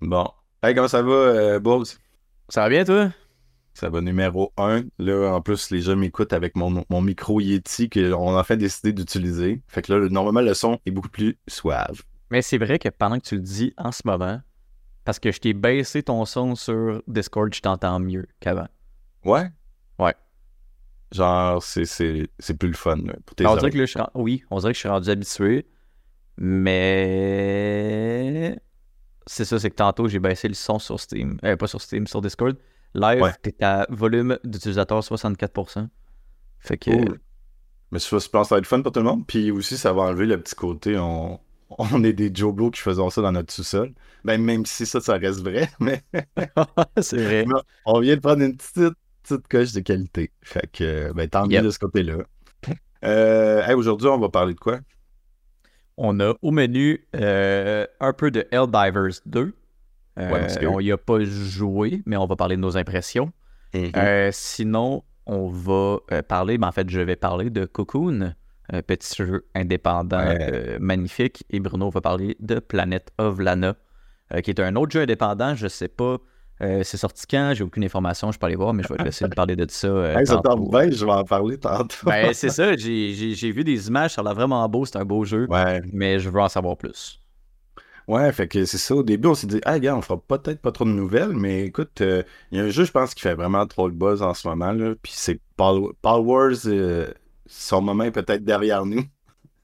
Bon. Hey, comment ça va, euh, Bulls? Ça va bien, toi? Ça va numéro un. Là, en plus, les gens m'écoutent avec mon, mon micro Yeti qu'on a fait décidé d'utiliser. Fait que là, normalement, le son est beaucoup plus suave. Mais c'est vrai que pendant que tu le dis en ce moment, parce que je t'ai baissé ton son sur Discord, je t'entends mieux qu'avant. Ouais? Ouais. Genre, c'est, c'est, c'est plus le fun là, pour tes on dirait que là, je suis oui, on dirait que je suis rendu habitué, mais c'est ça, c'est que tantôt, j'ai baissé le son sur Steam, euh, pas sur Steam, sur Discord. Live, Ouais. t'es à volume d'utilisateur 64%. Fait que, Cool. Mais je pense que ça va être fun pour tout le monde. Puis aussi, ça va enlever le petit côté, on, on est des Joe Blow qui faisons ça dans notre sous-sol. Ben, même si ça, ça reste vrai, mais c'est vrai. Mais on vient de prendre une petite, petite coche de qualité. Fait que, ben, tant mieux Yep. de ce côté-là. Euh, hey, aujourd'hui, on va parler de quoi? On a au menu euh, un peu de Helldivers 2. Euh, Ouais, On y a pas joué, mais on va parler de nos impressions. Euh, sinon, on va parler, ben en fait, je vais parler de Cocoon, un petit jeu indépendant Ouais. magnifique. Et Bruno va parler de Planet of Lana, qui est un autre jeu indépendant. Je sais pas, euh, c'est sorti quand, j'ai aucune information, je peux aller voir, mais je vais essayer de parler de ça. euh, Hey, ça tombe bien, je vais en parler tantôt. Ben, c'est ça, j'ai j'ai- j'ai vu des images, ça a l'air vraiment beau, c'est un beau jeu, ouais. mais je veux en savoir plus. Ouais, fait que c'est ça. Au début, on s'est dit, ah, gars, on fera peut-être pas trop de nouvelles, mais écoute, euh, il y a un jeu, je pense, qui fait vraiment trop le buzz en ce moment, là. Puis c'est Paul, Paul Wars, euh, son moment est peut-être derrière nous.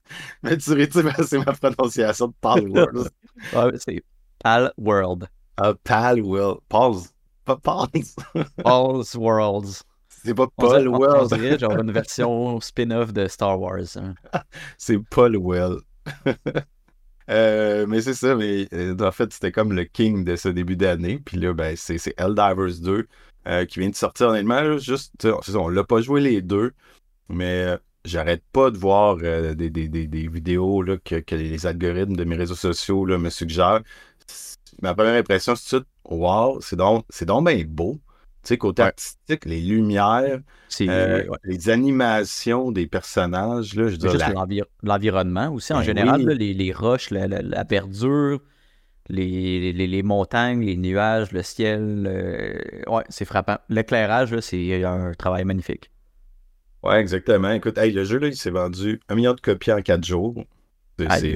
mais tu sais, ben, c'est ma prononciation de Paul Wars. Ouais, c'est Pal World. Ah, Pal Will. Paul's. Pas Paul's. All's Worlds. C'est pas Paul on- dirait genre une version spin-off de Star Wars. hein. C'est Paul Well. Euh, mais c'est ça, mais euh, en fait, c'était comme le king de ce début d'année. Puis là, ben, c'est c'est Helldivers 2 euh, qui vient de sortir honnêtement. là, juste, on l'a pas joué les deux, mais j'arrête pas de voir des, des- des- des vidéos là, que, que les algorithmes de mes réseaux sociaux là, me suggèrent. Ma première impression, c'est tout de suite, wow, c'est donc, c'est donc bien beau. Tu sais, côté Ouais. artistique, les lumières, euh, ouais. les animations des personnages, là, je juste la- l'environnement aussi, en Ben général, oui. là, les, les roches, la, la- la verdure, les, les- les montagnes, les nuages, le ciel. euh, Ouais, c'est frappant. L'éclairage, là, c'est un travail magnifique. Ouais, exactement. Écoute, hey, le jeu, là, il s'est vendu un million de copies en quatre jours.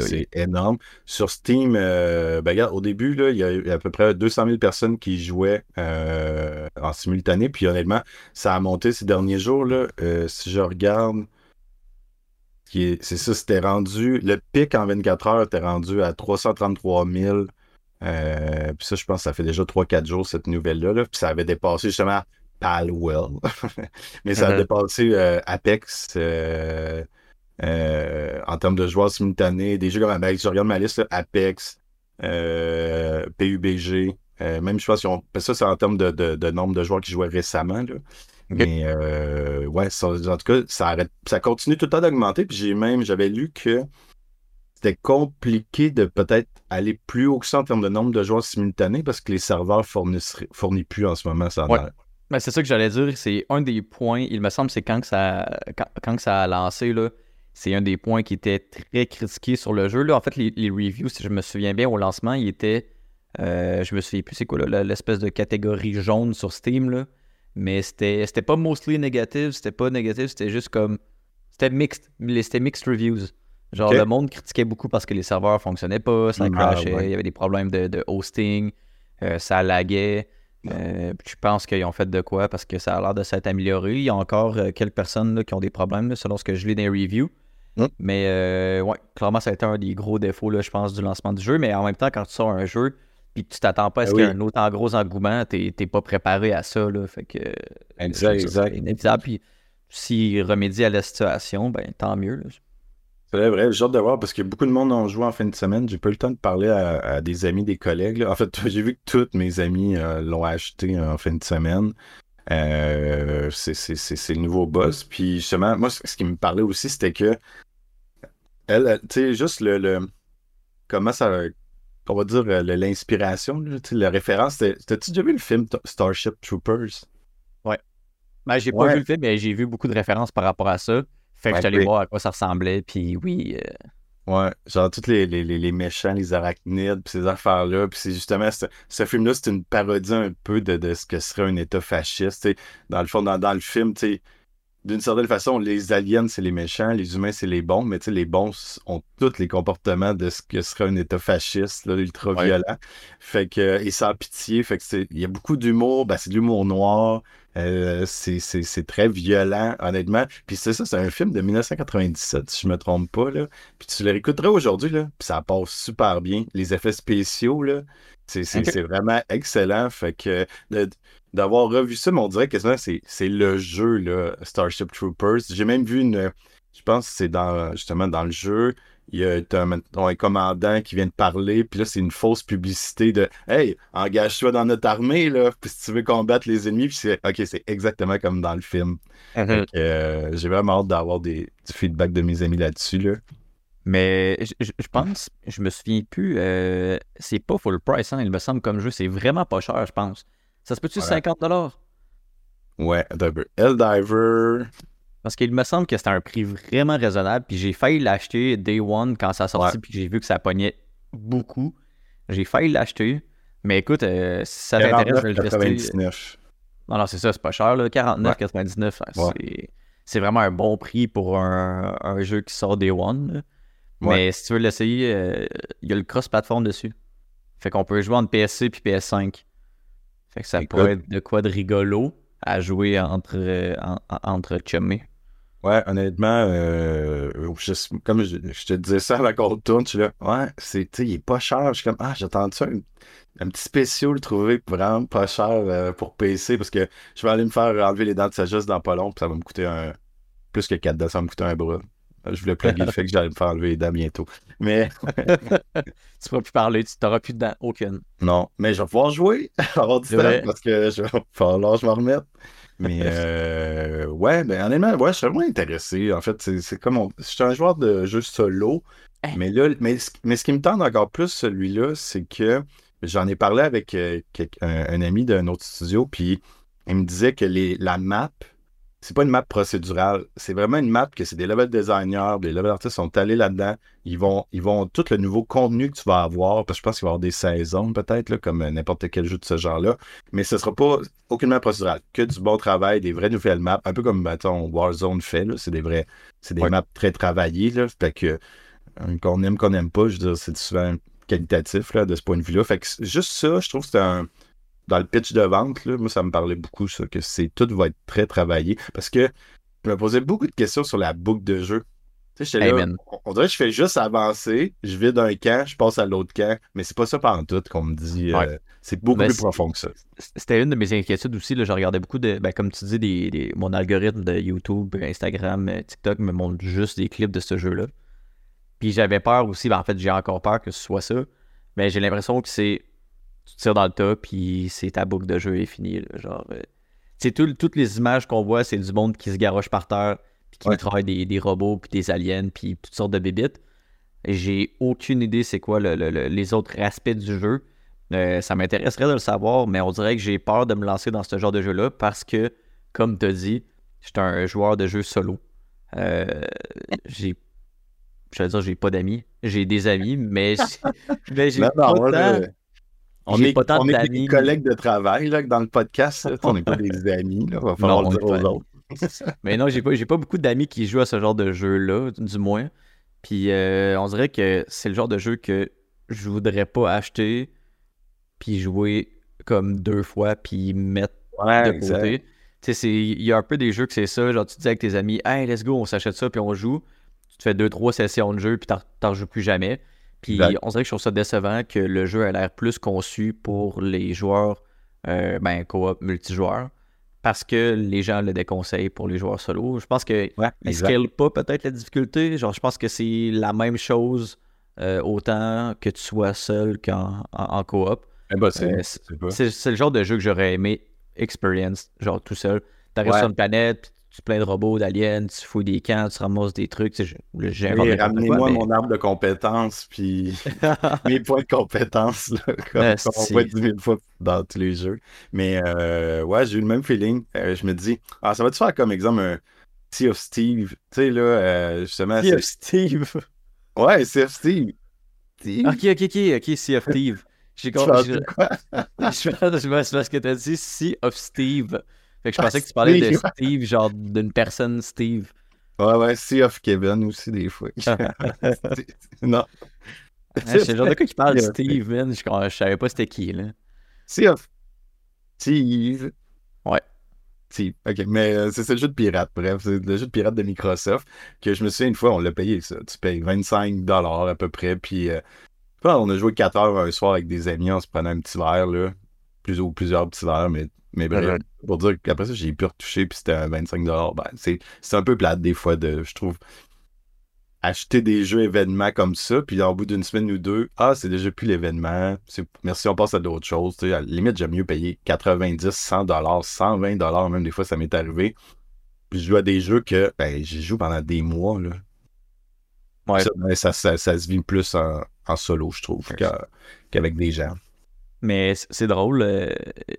C'est- énorme. Sur Steam, euh, ben, regarde, au début, là, il y a eu à peu près 200 000 personnes qui jouaient euh, en simultané. Puis honnêtement, ça a monté ces derniers jours. Là, Euh, si je regarde, c'est ça, c'était rendu. Le pic en 24 heures était rendu à 333 000. Euh, puis ça, je pense que ça fait déjà 3-4 jours, cette nouvelle-là. là. Puis ça avait dépassé justement Palwell. Mais ça a Mhm. dépassé Apex euh, en termes de joueurs simultanés. Des jeux comme ben, je regarde ma liste, là, Apex, euh, PUBG. euh, même ont. parce que ça, c'est en termes de, de- de nombre de joueurs qui jouaient récemment. Là. Mais euh, ouais, ça- en tout cas, ça, arrête, ça continue tout le temps d'augmenter. Puis j'ai même, j'avais lu que c'était compliqué de peut-être aller plus haut que ça en termes de nombre de joueurs simultanés parce que les serveurs fournissent, fournissent plus en ce moment. Ça Ouais. c'est ça que j'allais dire. C'est un des points, il me semble, c'est quand, que ça, quand, quand que ça a lancé, là, c'est un des points qui était très critiqué sur le jeu. Là. En fait, les, les reviews, si je me souviens bien, au lancement, ils étaient. euh, je me souviens plus c'est quoi là, l'espèce de catégorie jaune sur Steam. Là. Mais c'était pas mostly négatif, c'était pas négatif, c'était juste comme. C'était mixed. C'était mixed reviews. Genre, le monde critiquait beaucoup parce que les serveurs fonctionnaient pas, ça Ah, crashait, ouais. il y avait des problèmes de, de hosting, euh, ça laguait. Euh, puis je pense qu'ils ont fait de quoi parce que ça a l'air de s'être amélioré. Il y a encore euh, quelques personnes là, qui ont des problèmes là, selon ce que je lis dans les reviews. Mm. Mais euh, ouais, clairement, ça a été un des gros défauts, là, je pense, du lancement du jeu. Mais en même temps, quand tu sors un jeu puis que tu t'attends pas à ce Ah qu'il y ait oui. un autre en gros engouement, t'es pas préparé à ça. Là, fait que, Exact, exact. inévitable. Puis s'ils remédient à la situation, ben tant mieux. là. C'est vrai, j'ai hâte de voir parce que beaucoup de monde ont joué en fin de semaine. J'ai pas eu le temps de parler à, à des amis, des collègues. là. En fait, j'ai vu que tous mes amis euh, l'ont acheté en fin de semaine. Euh, c'est c'est- c'est- c'est le nouveau boss. Puis justement, moi, ce qui me parlait aussi, c'était que elle, elle, tu sais, juste le, le- comment ça, on va dire euh, l'inspiration, la référence. T'as-tu déjà vu le film Starship Troopers? Ben, j'ai pas Ouais. vu le film, mais j'ai vu beaucoup de références par rapport à ça. Fait que Ouais, oui. voir à quoi ça ressemblait. Puis oui, euh, Ouais, genre tous les, les, les, méchants, les arachnides, puis ces affaires-là. Puis c'est justement, ce, ce film-là, c'est une parodie un peu de, de, ce que serait un État fasciste. Dans le fond, dans, dans le film, tu sais d'une certaine façon, les aliens, c'est les méchants, les humains, c'est les bons, mais les bons ont tous les comportements de ce que serait un État fasciste, ultra-violent. Fait que, et sans pitié, fait que il y a beaucoup d'humour, ben, c'est de l'humour noir, euh, c'est très violent, honnêtement. Puis c'est ça, c'est un film de 1997, si je me trompe pas, là. Puis tu le réécouteras aujourd'hui, là, puis ça passe super bien. Les effets spéciaux, là, c'est vraiment excellent. Fait que d'avoir revu ça, mais on dirait que c'est le jeu, là, Starship Troopers. J'ai même vu une. Je pense que c'est dans justement dans le jeu. Il y a un, commandant qui vient de parler, puis là, c'est une fausse publicité de Hey, engage-toi dans notre armée, là, puis si tu veux combattre les ennemis, puis c'est OK, c'est exactement comme dans le film. Uh-huh. Euh, j'ai vraiment hâte d'avoir du feedback de mes amis là-dessus. Là. Mais je, pense, je me souviens plus, euh, c'est pas full price, hein, il me semble comme jeu, c'est vraiment pas cher, je pense. Ça se peut-tu 50$? Ouais, Diver. Parce qu'il me semble que c'était un prix vraiment raisonnable, puis j'ai failli l'acheter day one quand ça a sorti, puis j'ai vu que ça pognait beaucoup. J'ai failli l'acheter, mais écoute, euh, si ça t'intéresse, je vais le tester. Non, non, c'est ça, c'est pas cher, 49,99$. C'est vraiment un bon prix pour un, jeu qui sort day one. Mais si tu veux l'essayer, euh, il y a le cross-platform dessus. Fait qu'on peut jouer entre PSC puis PS5. Fait que ça pourrait être de quoi de rigolo à jouer entre, euh, entre Ouais, honnêtement, euh, comme je, te disais ça à la Gold Tour, tu là, ouais, c'est, il est pas cher. Je suis comme, ah, j'attends ça, un, petit spécial trouvé vraiment pas cher pour PC parce que je vais aller me faire enlever les dents de sagesse dans pas long, puis ça va me coûter un plus que 4 ça va me coûter un bras. Je voulais plugger le fait que j'allais me faire enlever les dents bientôt. Mais. tu pourras plus parler, tu n'auras plus de dents, aucune. Non, mais je vais pouvoir jouer, avoir du temps parce que je vais falloir que je m'en remette. Mais euh, ouais, ben honnêtement, ouais, je suis vraiment intéressé. En fait, c'est comme. Je suis un joueur de jeu solo. Hein? Mais là, mais, mais ce qui me tente encore plus, celui-là, c'est que j'en ai parlé avec euh, un, ami d'un autre studio, puis il me disait que les, la map c'est pas une map procédurale. C'est vraiment une map que c'est des level designers, des level artistes sont allés là-dedans. Ils vont, ils vont tout le nouveau contenu que tu vas avoir, parce que je pense qu'il va y avoir des saisons peut-être, comme n'importe quel jeu de ce genre-là. Mais ce sera pas aucune map procédurale. Que du bon travail, des vraies nouvelles maps, un peu comme mettons, Warzone fait. C'est des vrais. C'est des maps très travaillées. Là, fait que euh, qu'on aime, qu'on n'aime pas, je veux dire, c'est souvent qualitatif là, de ce point de vue-là. Fait que juste ça, je trouve que c'est un dans le pitch de vente, là, moi, ça me parlait beaucoup, ça, que c'est tout va être très travaillé. Parce que je me posais beaucoup de questions sur la boucle de jeu. Tu sais, là, on, dirait que je fais juste avancer, je vais d'un camp, je passe à l'autre camp, mais c'est pas ça par tout qu'on me dit. Euh, c'est beaucoup plus profond que ça. C'était une de mes inquiétudes aussi. Là, je regardais beaucoup de, ben, comme tu dis, des, mon algorithme de YouTube, Instagram, euh, TikTok me montre juste des clips de ce jeu-là. Puis j'avais peur aussi, ben, en fait, j'ai encore peur que ce soit ça. Mais j'ai l'impression que c'est tu tires dans le tas, puis c'est ta boucle de jeu est finie. genre, c'est euh, toutes les images qu'on voit, c'est du monde qui se garoche par terre, puis qui travaille des, robots, puis des aliens, puis toutes sortes de bébites. J'ai aucune idée c'est quoi les autres aspects du jeu. Euh, ça m'intéresserait de le savoir, mais on dirait que j'ai peur de me lancer dans ce genre de jeu-là parce que, comme tu as dit, j'étais un joueur de jeu solo. Euh, j'ai je veux dire, j'ai pas d'amis. J'ai des amis, mais j'ai pas on est, pas tant on est des collègues de travail là, dans le podcast. on n'est pas des amis. Il va falloir le dire aux autres. Mais non, j'ai pas, pas beaucoup d'amis qui jouent à ce genre de jeu-là, du moins. Puis euh, on dirait que c'est le genre de jeu que je voudrais pas acheter, puis jouer comme deux fois, puis mettre de côté. Tu sais, il y a un peu des jeux que c'est ça. Genre, tu te dis avec tes amis, hey, let's go, on s'achète ça, puis on joue. Tu te fais deux, trois sessions de jeu, puis t'en joues plus jamais. Puis on dirait que je trouve ça décevant que le jeu a l'air plus conçu pour les joueurs euh, ben, coop multijoueurs parce que les gens le déconseillent pour les joueurs solo. Je pense que ouais, ne scale pas peut-être la difficulté. Genre, je pense que c'est la même chose euh, autant que tu sois seul qu'en en, coop. Eh ben, euh, c'est le genre de jeu que j'aurais aimé experience, genre tout seul. T'arrives sur une planète, tu plein de robots, d'aliens, tu fouilles des camps, tu ramasses des trucs. J'ai Ramenez-moi mon arbre de compétences, puis mes points de compétences, là, comme, ah, on voit 10 000 fois dans tous les jeux. Mais euh, ouais, j'ai eu le même feeling. Euh, je me dis, ah, ça va-tu faire comme exemple un Sea of Steve? Tu sais, là, euh, justement. Sea of Steve? Ouais, Sea of Steve. Steve? Ok, ok, ok, ok, Sea of Steve. J'ai Tu compris. Je, je, je parce que t'as dit Sea of Steve. Fait que je pensais que tu parlais de Steve. Genre d'une personne Steve. Ouais, ouais, Sea of Kevin aussi, des fois. non. Ouais, c'est le genre de gars qui parle de Steve, man. Je, je savais pas c'était qui, là. Sea of Steve. Ouais. Steve. Ok, mais euh, c'est c'est le jeu de pirate, bref. C'est le jeu de pirate de Microsoft que je me souviens une fois, on l'a payé ça. Tu payes 25$ à peu près. Puis, euh, qu'on a joué 4 heures un soir avec des amis, on se prenait un petit verre, là. Plus ou plusieurs petits verres, mais, mais bref. Pour dire qu'après ça, j'ai pu retoucher, puis c'était un 25$. Ben, c'est un peu plate des fois, de, je trouve. Acheter des jeux événements comme ça, puis au bout d'une semaine ou deux, ah, c'est déjà plus l'événement. Merci, on passe à d'autres choses. Tu sais, à la limite, j'aime mieux payer 90, 100 dollars, 120 dollars, même des fois, ça m'est arrivé. Puis je joue à des jeux que ben, j'y joue pendant des mois. Là. Ouais. Ça, ben, ça, ça- ça se vit plus en, en solo, je trouve, qu'avec des gens. Mais c'est drôle. euh,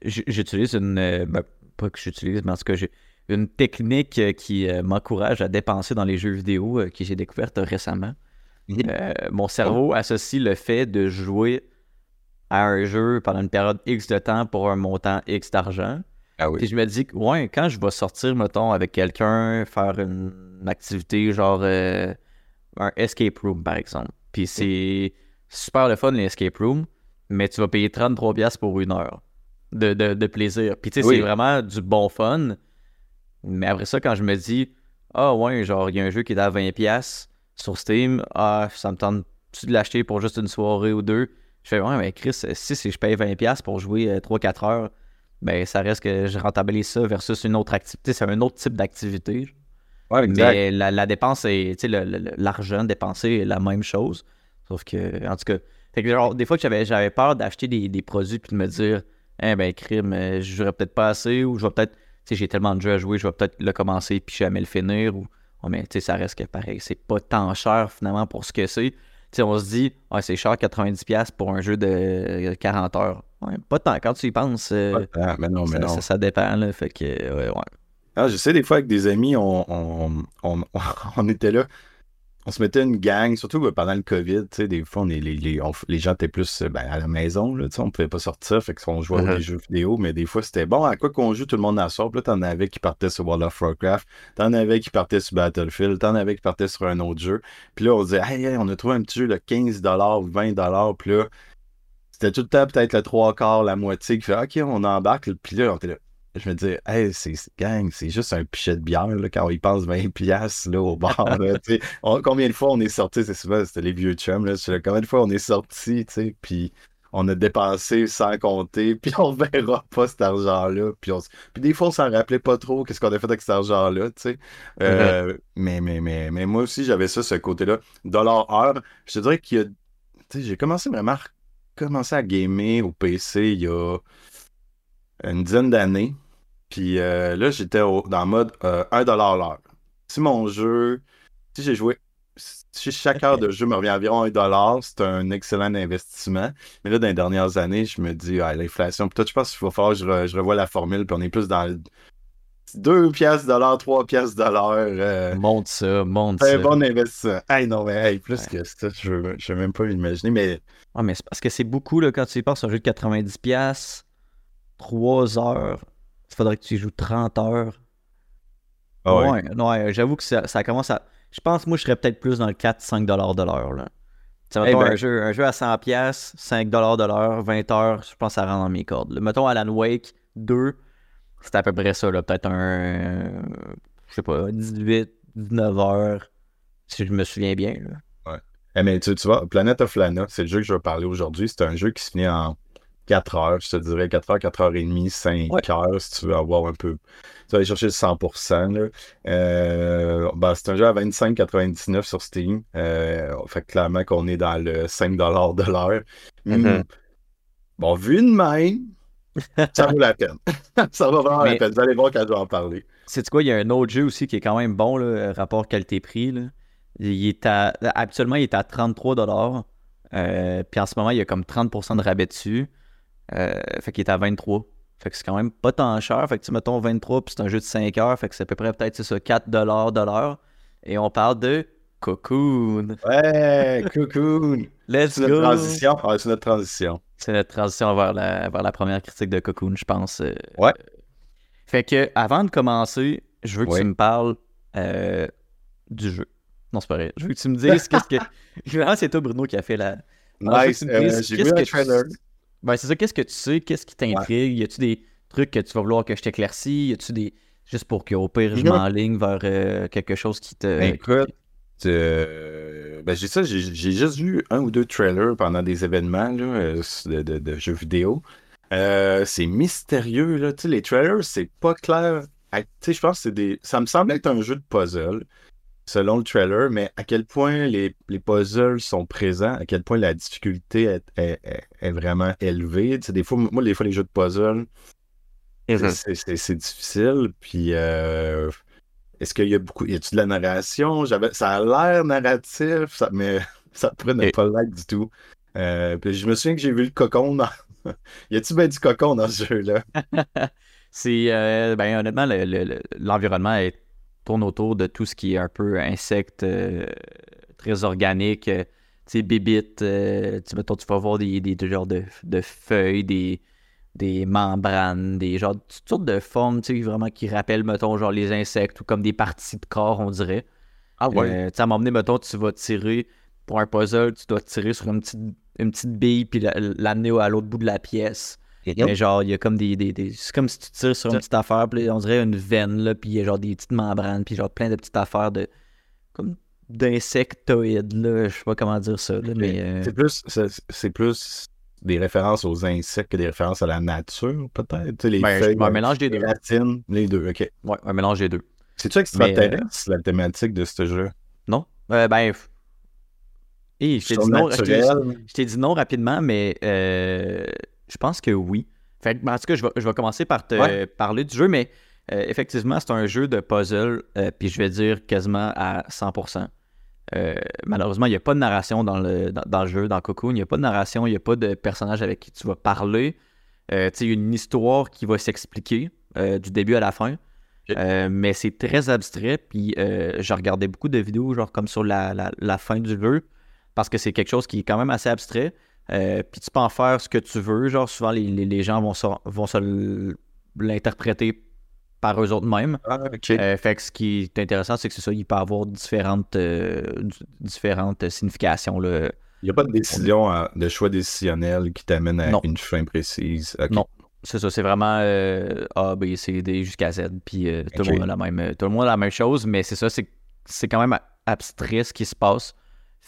j'utilise une. euh, ben, pas que j'utilise, mais en tout cas, j'ai une technique euh, qui euh, m'encourage à dépenser dans les jeux vidéo que j'ai découverte récemment. Mon cerveau associe le fait de jouer à un jeu pendant une période X de temps pour un montant X d'argent. Ah Puis je me dis que, ouais, quand je vais sortir, mettons, avec quelqu'un, faire une, une activité genre un escape room, par exemple. Puis c'est super le fun, les escape rooms, mais tu vas payer 33$ piastres pour une heure de, de, de plaisir. Puis tu sais, Oui. c'est vraiment du bon fun. Mais après ça, quand je me dis, ah ouais, genre, il y a un jeu qui est à 20$ piastres sur Steam, ah, ça me tente-tu de l'acheter pour juste une soirée ou deux? Je fais, ouais, mais Chris, si, si je paye 20$ piastres pour jouer euh, 3-4 heures, ben ça reste que je rentabilise ça versus une autre activité. C'est un autre type d'activité. Ouais, Mais la, la dépense l'argent dépensé est la même chose. Sauf que, en tout cas, fait que genre, des fois que j'avais, j'avais peur d'acheter des, des produits puis de me dire, eh ben, crime, euh, je jouerais peut-être pas assez ou je vais peut-être, tu sais, j'ai tellement de jeux à jouer, je vais peut-être le commencer puis jamais le finir ou, oh, mais tu sais, ça reste que pareil, c'est pas tant cher finalement pour ce que c'est. Tu sais, on se dit, ah, c'est cher 90$ pour un jeu de euh, 40 heures. Ouais, pas tant. Quand tu y penses, euh, Ah, mais non, mais ça, non. ça- ça dépend, là. Fait que, ouais, ouais. Ah, je sais, des fois, avec des amis, on, on, on, on était là. On se mettait une gang, surtout euh, pendant le COVID, tu sais, des fois, on est, les, les, on- les gens étaient plus ben, à la maison, là, tu sais, on pouvait pas sortir, fait qu'on jouait à des jeux vidéo, mais des fois, c'était bon, à quoi qu'on joue, tout le monde en sort, puis là, t'en avais qui partaient sur World of Warcraft, t'en avais qui partaient sur Battlefield, t'en avais qui partaient sur un autre jeu, puis là, on disait, hey, hey, on a trouvé un petit jeu de 15$, 20$, puis là, c'était tout le temps peut-être le trois quarts, la moitié qui fait, ok, on embarque, puis là, on était là, je me disais, hey, c'est gang, c'est juste un pichet de bière là, quand on y pense 20$ piastres, là, au bar. là. On- combien de fois on est sorti, c'est souvent, c'était les vieux chums, là, combien de fois on est sorti, tu sais, puis on a dépensé sans compter, puis on verra pas cet argent-là. Puis, on puis des fois, on s'en rappelait pas trop, qu'est-ce qu'on a fait avec cet argent-là, tu sais. Euh, mais, mais, mais, mais moi aussi, j'avais ça, ce côté-là. Dollar heure, je te dirais qu'il y a. Tu sais, j'ai commencé vraiment à commencer à gamer au PC il y a une dizaine d'années. Puis euh, là, j'étais au- dans le mode euh, 1$ l'heure. Si mon jeu, si j'ai joué, si chaque heure de jeu me revient environ 1$, c'est un excellent investissement. Mais là, dans les dernières années, je me dis, ah, l'inflation, peut-être je pense qu'il va falloir que je, re- je revoie la formule, puis on est plus dans le 2 piastres l'heure, 3 piastres de l'heure. euh, Monte ça, monte c'est ça. un bon investissement. Hey, non, mais hey, plus que ça, je je veux même pas m'imaginer, mais Ah, mais c'est parce que c'est beaucoup, là, quand tu y passes un jeu de 90$, 3 heures, il faudrait que tu y joues 30 heures. ah ouais. ouais, ouais, j'avoue que ça, ça commence à. Je pense, moi, je serais peut-être plus dans le 4-5$ de l'heure, là. Tu sais, Eh ben- un, jeu, un jeu à 100$, 5$ de l'heure, 20 heures, je pense que ça rentre dans mes cordes. là. Mettons Alan Wake 2, c'est à peu près ça, là. Peut-être un. Je sais pas, 18, 19 heures, si je me souviens bien, là. Eh, mais tu, tu vois, Planet of Lana, c'est le jeu que je vais parler aujourd'hui. C'est un jeu qui se finit en 4 heures, je te dirais 4 heures, 4 heures et demie, 5 Ouais. heures, si tu veux avoir un peu. Tu vas aller chercher le 100%. Là. Euh, ben, c'est un jeu à 25,99 sur Steam. Euh, fait clairement qu'on est dans le 5$ de l'heure. Mhm. Hmm. Bon, vu de même, ça vaut la peine. ça va vraiment la peine. Vous allez voir quand je vais en parler. C'est quoi, il y a un autre jeu aussi qui est quand même bon, là, rapport qualité-prix. Il est à, actuellement, il est à 33$. Euh, puis en ce moment, il y a comme 30% de rabais dessus. Euh, fait qu'il est à 23. Fait que c'est quand même pas tant cher. Fait que tu mettons 23, puis c'est un jeu de 5 heures. Fait que c'est à peu près peut-être ça, 4$ de l'heure. Et on parle de Cocoon. Ouais, Cocoon. Let's C'est notre go. transition. Ouais, c'est notre transition. C'est notre transition vers la, vers la première critique de Cocoon, je pense. euh. Ouais. Fait que, avant de commencer, je veux que Ouais. tu me parles euh, du jeu. Non, c'est pas vrai. Je veux que tu me dises qu'est-ce que. C'est toi, Bruno, qui a fait la. Alors, Nice. Euh, J'ai qu'est-ce vu tu- trailer. Ben, c'est ça. Qu'est-ce que tu sais? Qu'est-ce qui t'intrigue? Y a-tu des trucs que tu vas vouloir que je t'éclaircis? Y a-tu des. Juste pour qu'au pire, je m'enligne vers euh, quelque chose qui te. Ben, écoute, euh, ben, j'ai ça, j'ai juste vu un ou deux trailers pendant des événements là, euh, de, de- de jeux vidéo. Euh, c'est mystérieux, là. Tu sais, les trailers, c'est pas clair. Tu sais, je pense que c'est des. Ça me semble être un jeu de puzzle, selon le trailer, mais à quel point les, les puzzles sont présents, à quel point la difficulté est, est- est- est vraiment élevée. Tu sais, des fois, moi, des fois, les jeux de puzzle, Mhm. c'est- difficile. Puis, euh, est-ce qu'il y a beaucoup. Y a-tu de la narration? Ça a l'air narratif, ça, mais ça ne Et- pas l'être du tout. Euh, puis je me souviens que j'ai vu le cocon dans. y a-tu bien du cocon dans ce jeu-là? C'est, euh, ben, honnêtement, le- le- le- l'environnement est- tourne autour de tout ce qui est un peu insecte, euh, très organique, euh, tu sais, bébites, euh, tu, mettons, tu vas voir des, des, des genres de, de feuilles, des, des membranes, des genres, toutes sortes de formes, tu sais, vraiment qui rappellent, mettons, genre les insectes ou comme des parties de corps, on dirait. Ah Euh, tu sais, à mettons, tu vas tirer pour un puzzle, tu dois tirer sur une petite, une petite bille puis la- l'amener à l'autre bout de la pièce. Mais genre, il y a comme des. des, des- C'est comme si tu tires sur une petite affaire, puis on dirait une veine, là, puis il y a genre des petites membranes, puis genre plein de petites affaires de. comme d'insectoïdes, là. Je sais pas comment dire ça, là, mais. euh, C'est plus, c'est, plus des références aux insectes que des références à la nature, peut-être. Les ben, feuilles, un mélange des les deux. racines, les deux, ok. Ouais, un mélange des deux. C'est-tu extraterrestre, la thématique de ce jeu? Non? Euh, ben. je t'ai dit non. dit rapidement, mais euh, je pense que oui. Fait ben, en tout cas, je vais, je vais commencer par te Ouais. parler du jeu, mais euh, effectivement, c'est un jeu de puzzle, euh, puis je vais dire quasiment à 100%. Euh, malheureusement, il n'y a pas de narration dans le, dans, dans le jeu, dans Cocoon. Il n'y a pas de narration, il n'y a pas de personnage avec qui tu vas parler. Euh, tu sais, il y a une histoire qui va s'expliquer du début à la fin. Mais c'est très abstrait, puis j'ai regardé beaucoup de vidéos, genre comme sur la, la- la fin du jeu, parce que c'est quelque chose qui est quand même assez abstrait. Euh, puis tu peux en faire ce que tu veux. Genre, souvent, les, les- les gens vont se, vont se l'interpréter par eux autres mêmes. Ah. Euh, fait que ce qui est intéressant, c'est que c'est ça, il peut avoir différentes, euh, différentes significations. Là. Il n'y a pas de décision à- de choix décisionnel qui t'amène à Non. une fin précise. Non. C'est ça, c'est vraiment euh, A, B, C, D jusqu'à Z. Puis euh, tout, le monde a la même, euh, tout le monde a la même chose, mais c'est ça, c'est, c'est quand même abstrait ce qui se passe.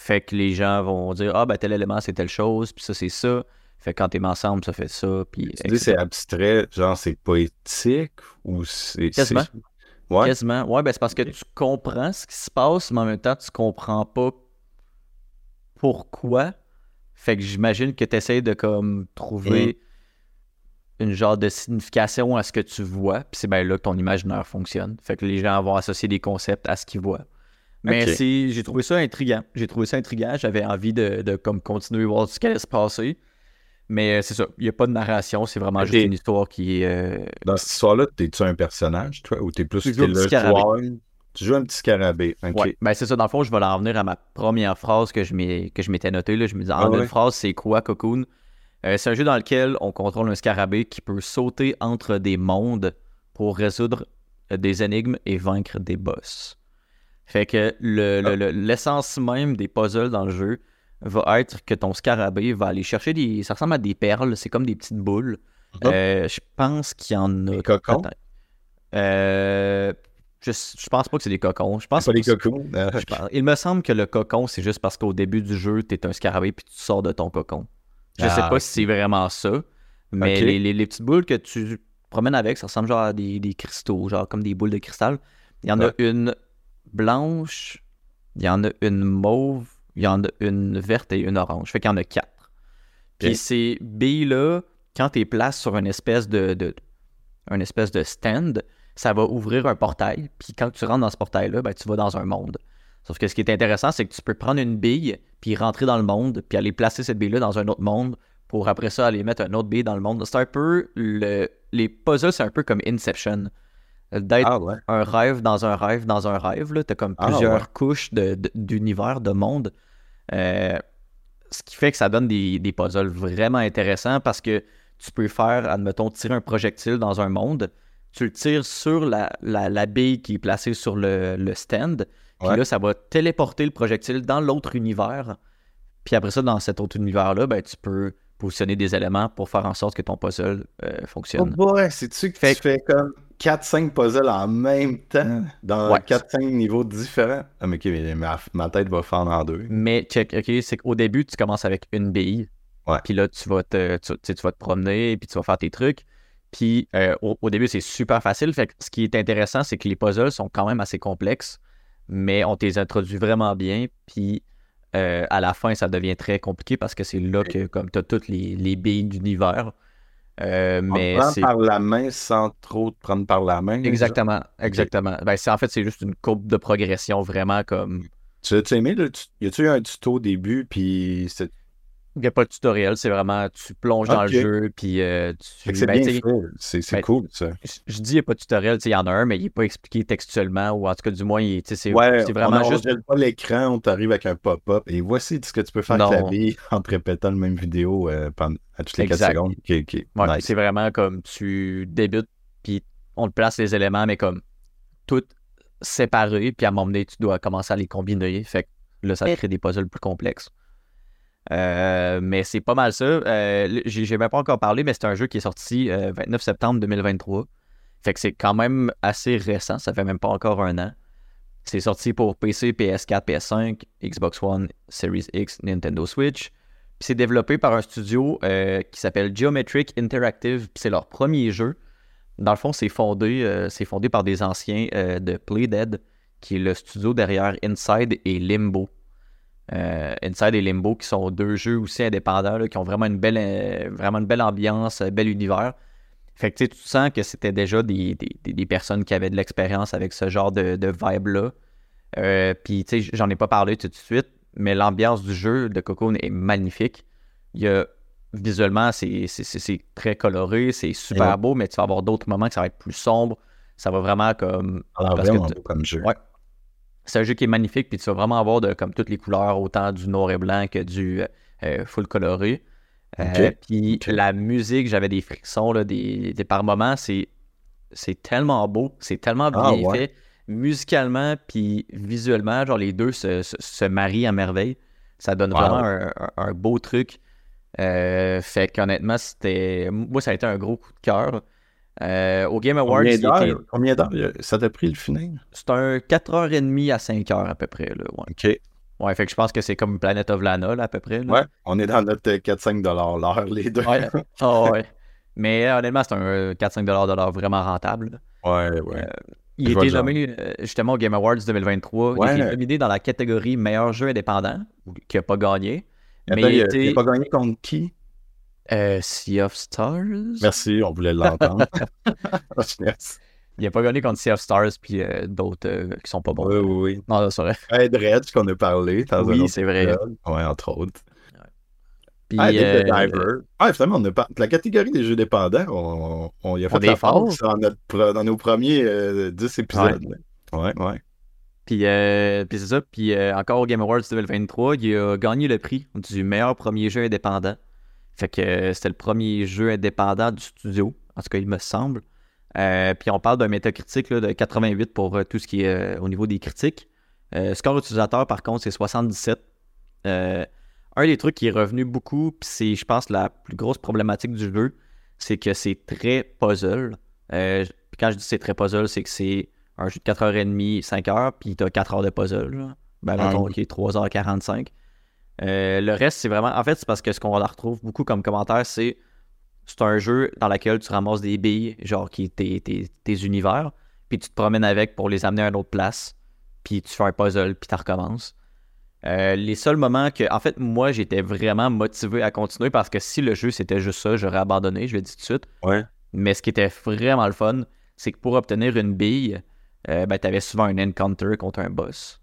Fait que les gens vont dire Ah, ben tel élément, c'est telle chose, puis ça, c'est ça. Fait que quand t'es ensemble, ça fait ça. Puis, Tu dis c'est abstrait, genre c'est poétique ou c'est. Quasiment. Ouais. Quasiment. Ouais, ben c'est parce que tu comprends ce qui se passe, mais en même temps, tu comprends pas pourquoi. Fait que j'imagine que tu essaies de comme trouver une genre de signification à ce que tu vois. Puis c'est bien là que ton imaginaire fonctionne. Fait que les gens vont associer des concepts à ce qu'ils voient. Mais c'est, j'ai trouvé ça intriguant. J'ai trouvé ça intriguant. J'avais envie de, de comme continuer à voir ce qui allait se passer. Mais euh, c'est ça. Il n'y a pas de narration. C'est vraiment juste une histoire qui est. euh, Dans cette histoire-là, t'es-tu un personnage, toi, ou t'es plus Tu joues le joueur? Tu joues un petit scarabée. Ouais, ben c'est ça. Dans le fond, je vais en venir à ma première phrase que je m'ai- que je m'étais notée. Là. Je me disais, en Ah une ouais? phrase, c'est quoi Cocoon? Euh, C'est un jeu dans lequel on contrôle un scarabée qui peut sauter entre des mondes pour résoudre des énigmes et vaincre des boss. Fait que le- le- Ah. le- l'essence même des puzzles dans le jeu va être que ton scarabée va aller chercher des. Ça ressemble à des perles, c'est comme des petites boules. Mhm. Euh, je pense qu'il y en a. Des cocons? Euh, je, je pense pas que c'est des cocons. Je pense C'est pas que- cocons. Ah, pense- Il me semble que le cocon, c'est juste parce qu'au début du jeu, tu es un scarabée puis tu sors de ton cocon. Je sais Ah, pas ok. si c'est vraiment ça, mais les, les- les petites boules que tu promènes avec, ça ressemble genre à des, des cristaux, genre comme des boules de cristal. Il y en a une blanche, il y en a une mauve, il y en a une verte et une orange. Fait qu'il y en a quatre. Puis ces billes-là, quand tu les places sur une espèce de, de- une espèce de stand, ça va ouvrir un portail. Puis quand tu rentres dans ce portail-là, ben, tu vas dans un monde. Sauf que ce qui est intéressant, c'est que tu peux prendre une bille, puis rentrer dans le monde, puis aller placer cette bille-là dans un autre monde, pour après ça aller mettre un autre bille dans le monde. C'est un peu le... Les puzzles, c'est un peu comme Inception. D'être Ah ouais. un rêve dans un rêve dans un rêve. Tu as comme Ah, plusieurs ouais. couches de- de- d'univers, de, monde. Euh, ce qui fait que ça donne des, des puzzles vraiment intéressants parce que tu peux faire, admettons, tirer un projectile dans un monde. Tu le tires sur la, la, la bille qui est placée sur le, le stand. Puis Ouais. là, ça va téléporter le projectile dans l'autre univers. Puis après ça, dans cet autre univers-là, ben, tu peux positionner des éléments pour faire en sorte que ton puzzle euh, Oh fonctionne. boy, c'est-tu que Fait tu fais comme 4-5 puzzles en même temps dans Ouais. 4-5 niveaux différents? Ah, mais ok, mais ma, ma tête va fendre en deux. Mais check, ok, c'est qu'au début, tu commences avec une bille. Ouais. Puis là, tu vas te, tu, tu vas te promener, puis tu vas faire tes trucs. Puis euh, au, au début, c'est super facile. Fait que ce qui est intéressant, c'est que les puzzles sont quand même assez complexes, mais on t'les introduit vraiment bien. Puis euh, à la fin, ça devient très compliqué parce que c'est là que, comme tu as toutes les, les billes d'univers. Euh, mais on prend par la main sans trop te prendre par la main. exactement, exactement. Ben, c'est en fait, c'est juste une courbe de progression vraiment comme. Tu as aimé le Y a-tu eu un tuto au début, puis Il n'y a pas de tutoriel, c'est vraiment tu plonges dans le jeu, puis euh, tu. c'est ben, c'est ben, cool, ça. je je dis il n'y a pas de tutoriel, il y en a un, mais il n'est pas expliqué textuellement, ou en tout cas, du moins, c'est Ouais, vraiment on, on juste. gèle pas l'écran, on t'arrive avec un pop-up, et voici ce que tu peux faire avec la Non. bille en te répétant le même vidéo euh, pendant, à toutes les 4 Exact. secondes. Ouais, nice. C'est vraiment comme tu débutes, puis on te place les éléments, mais comme tout séparés, puis à un moment donné, tu dois commencer à les combiner. Fait que là, ça te crée des puzzles plus complexes. Euh, mais c'est pas mal ça. Euh, j'ai même pas encore parlé, mais c'est un jeu qui est sorti euh, 29 septembre 2023. Fait que c'est quand même assez récent, ça fait même pas encore un an. C'est sorti pour PC, PS4, PS5, Xbox One, Series X, Nintendo Switch. C'est développé par un studio euh, qui s'appelle Geometric Interactive. C'est leur premier jeu. Dans le fond, c'est fondé, fondé par des anciens de Playdead, qui est le studio derrière Inside et Limbo. Euh, Inside et Limbo, qui sont deux jeux aussi indépendants, là, qui ont vraiment une belle, euh, vraiment une belle ambiance, un bel univers. Fait que tu sens que c'était déjà des, des- des- personnes qui avaient de l'expérience avec ce genre de, de vibe-là. Euh, Puis, tu sais, j'en ai pas parlé tout de suite, mais l'ambiance du jeu de Cocoon est magnifique. Il y a, visuellement, c'est très coloré, c'est super Ouais. beau, mais tu vas avoir d'autres moments que ça va être plus sombre. Ça va vraiment comme. Ça a l'air parce que vraiment beau comme jeu. Ouais. C'est un jeu qui est magnifique, puis tu vas vraiment avoir de, comme toutes les couleurs, autant du noir et blanc que du euh, full coloré. Euh, puis la musique, j'avais des frissons, là, des, des par moments, c'est c'est tellement beau, c'est tellement bien Ah, ouais. fait, musicalement, puis visuellement, genre les deux se, se, se marient à merveille. Ça donne Wow. vraiment un, un- un beau truc. Euh, fait qu'honnêtement, c'était. Moi, ça a été un gros coup de cœur. Euh, au Game Awards, Combien il était- d'heures? Euh, ça t'a pris le final? c'est un 4h30 à 5h à peu près. Là, ouais. Ok. Ouais, fait que je pense que c'est comme Planet of Lana, là, à peu près. là. Ouais, on est dans notre 4-5$ l'heure, les deux. Ouais. Ah ouais. Mais euh, honnêtement, c'est un euh, 4-5$ de l'heure vraiment rentable. là. Ouais, ouais. Il genre. nommé euh, justement au Game Awards 2023. Il Ouais. a été nominé dans la catégorie meilleur jeu indépendant, qui n'a pas gagné. Mais Attends, il il, a a, il a été pas gagné contre qui? Euh, Sea of Stars. Merci, on voulait l'entendre. Yes. Il n'a pas gagné contre Sea of Stars puis euh, d'autres euh, qui sont pas bons. oui, oui, oui. Non, c'est vrai. Red Red, qu'on a parlé. dans Oui, c'est vrai. épisode. Ouais, entre autres. Puis, ah, euh, Diver. Ah, finalement, on a pas... la catégorie des jeux dépendants, on, on y a On fait est la dans, notre pre- dans nos premiers euh, 10 épisodes. Ouais, ouais. Puis, euh, puis c'est ça. Puis euh, encore au Game Awards 2023, il a gagné le prix du meilleur premier jeu indépendant. Fait que euh, c'était le premier jeu indépendant du studio, en tout cas, il me semble. Euh, puis on parle d'un métacritique là, de 88 pour euh, tout ce qui est euh, au niveau des critiques. Score utilisateur, par contre, c'est 77. Euh, un des trucs qui est revenu beaucoup, puis c'est, je pense, la plus grosse problématique du jeu, c'est que c'est très puzzle. Puis quand je dis c'est très puzzle, c'est que c'est un jeu de 4h30, 5h, puis t'as 4 heures de puzzle. là. Ben, Ah mettons, oui. ok, 3h45. Euh, le reste, c'est vraiment. En fait, c'est parce que ce qu'on retrouve beaucoup comme commentaire, c'est c'est un jeu dans lequel tu ramasses des billes, genre qui tes, tes univers, puis tu te promènes avec pour les amener à une autre place, puis tu fais un puzzle, puis tu recommences. Euh, les seuls moments que. En fait, moi, j'étais vraiment motivé à continuer parce que si le jeu c'était juste ça, j'aurais abandonné, je le dis tout de suite. Ouais. Mais ce qui était vraiment le fun, c'est que pour obtenir une bille, euh, ben, tu avais souvent un encounter contre un boss.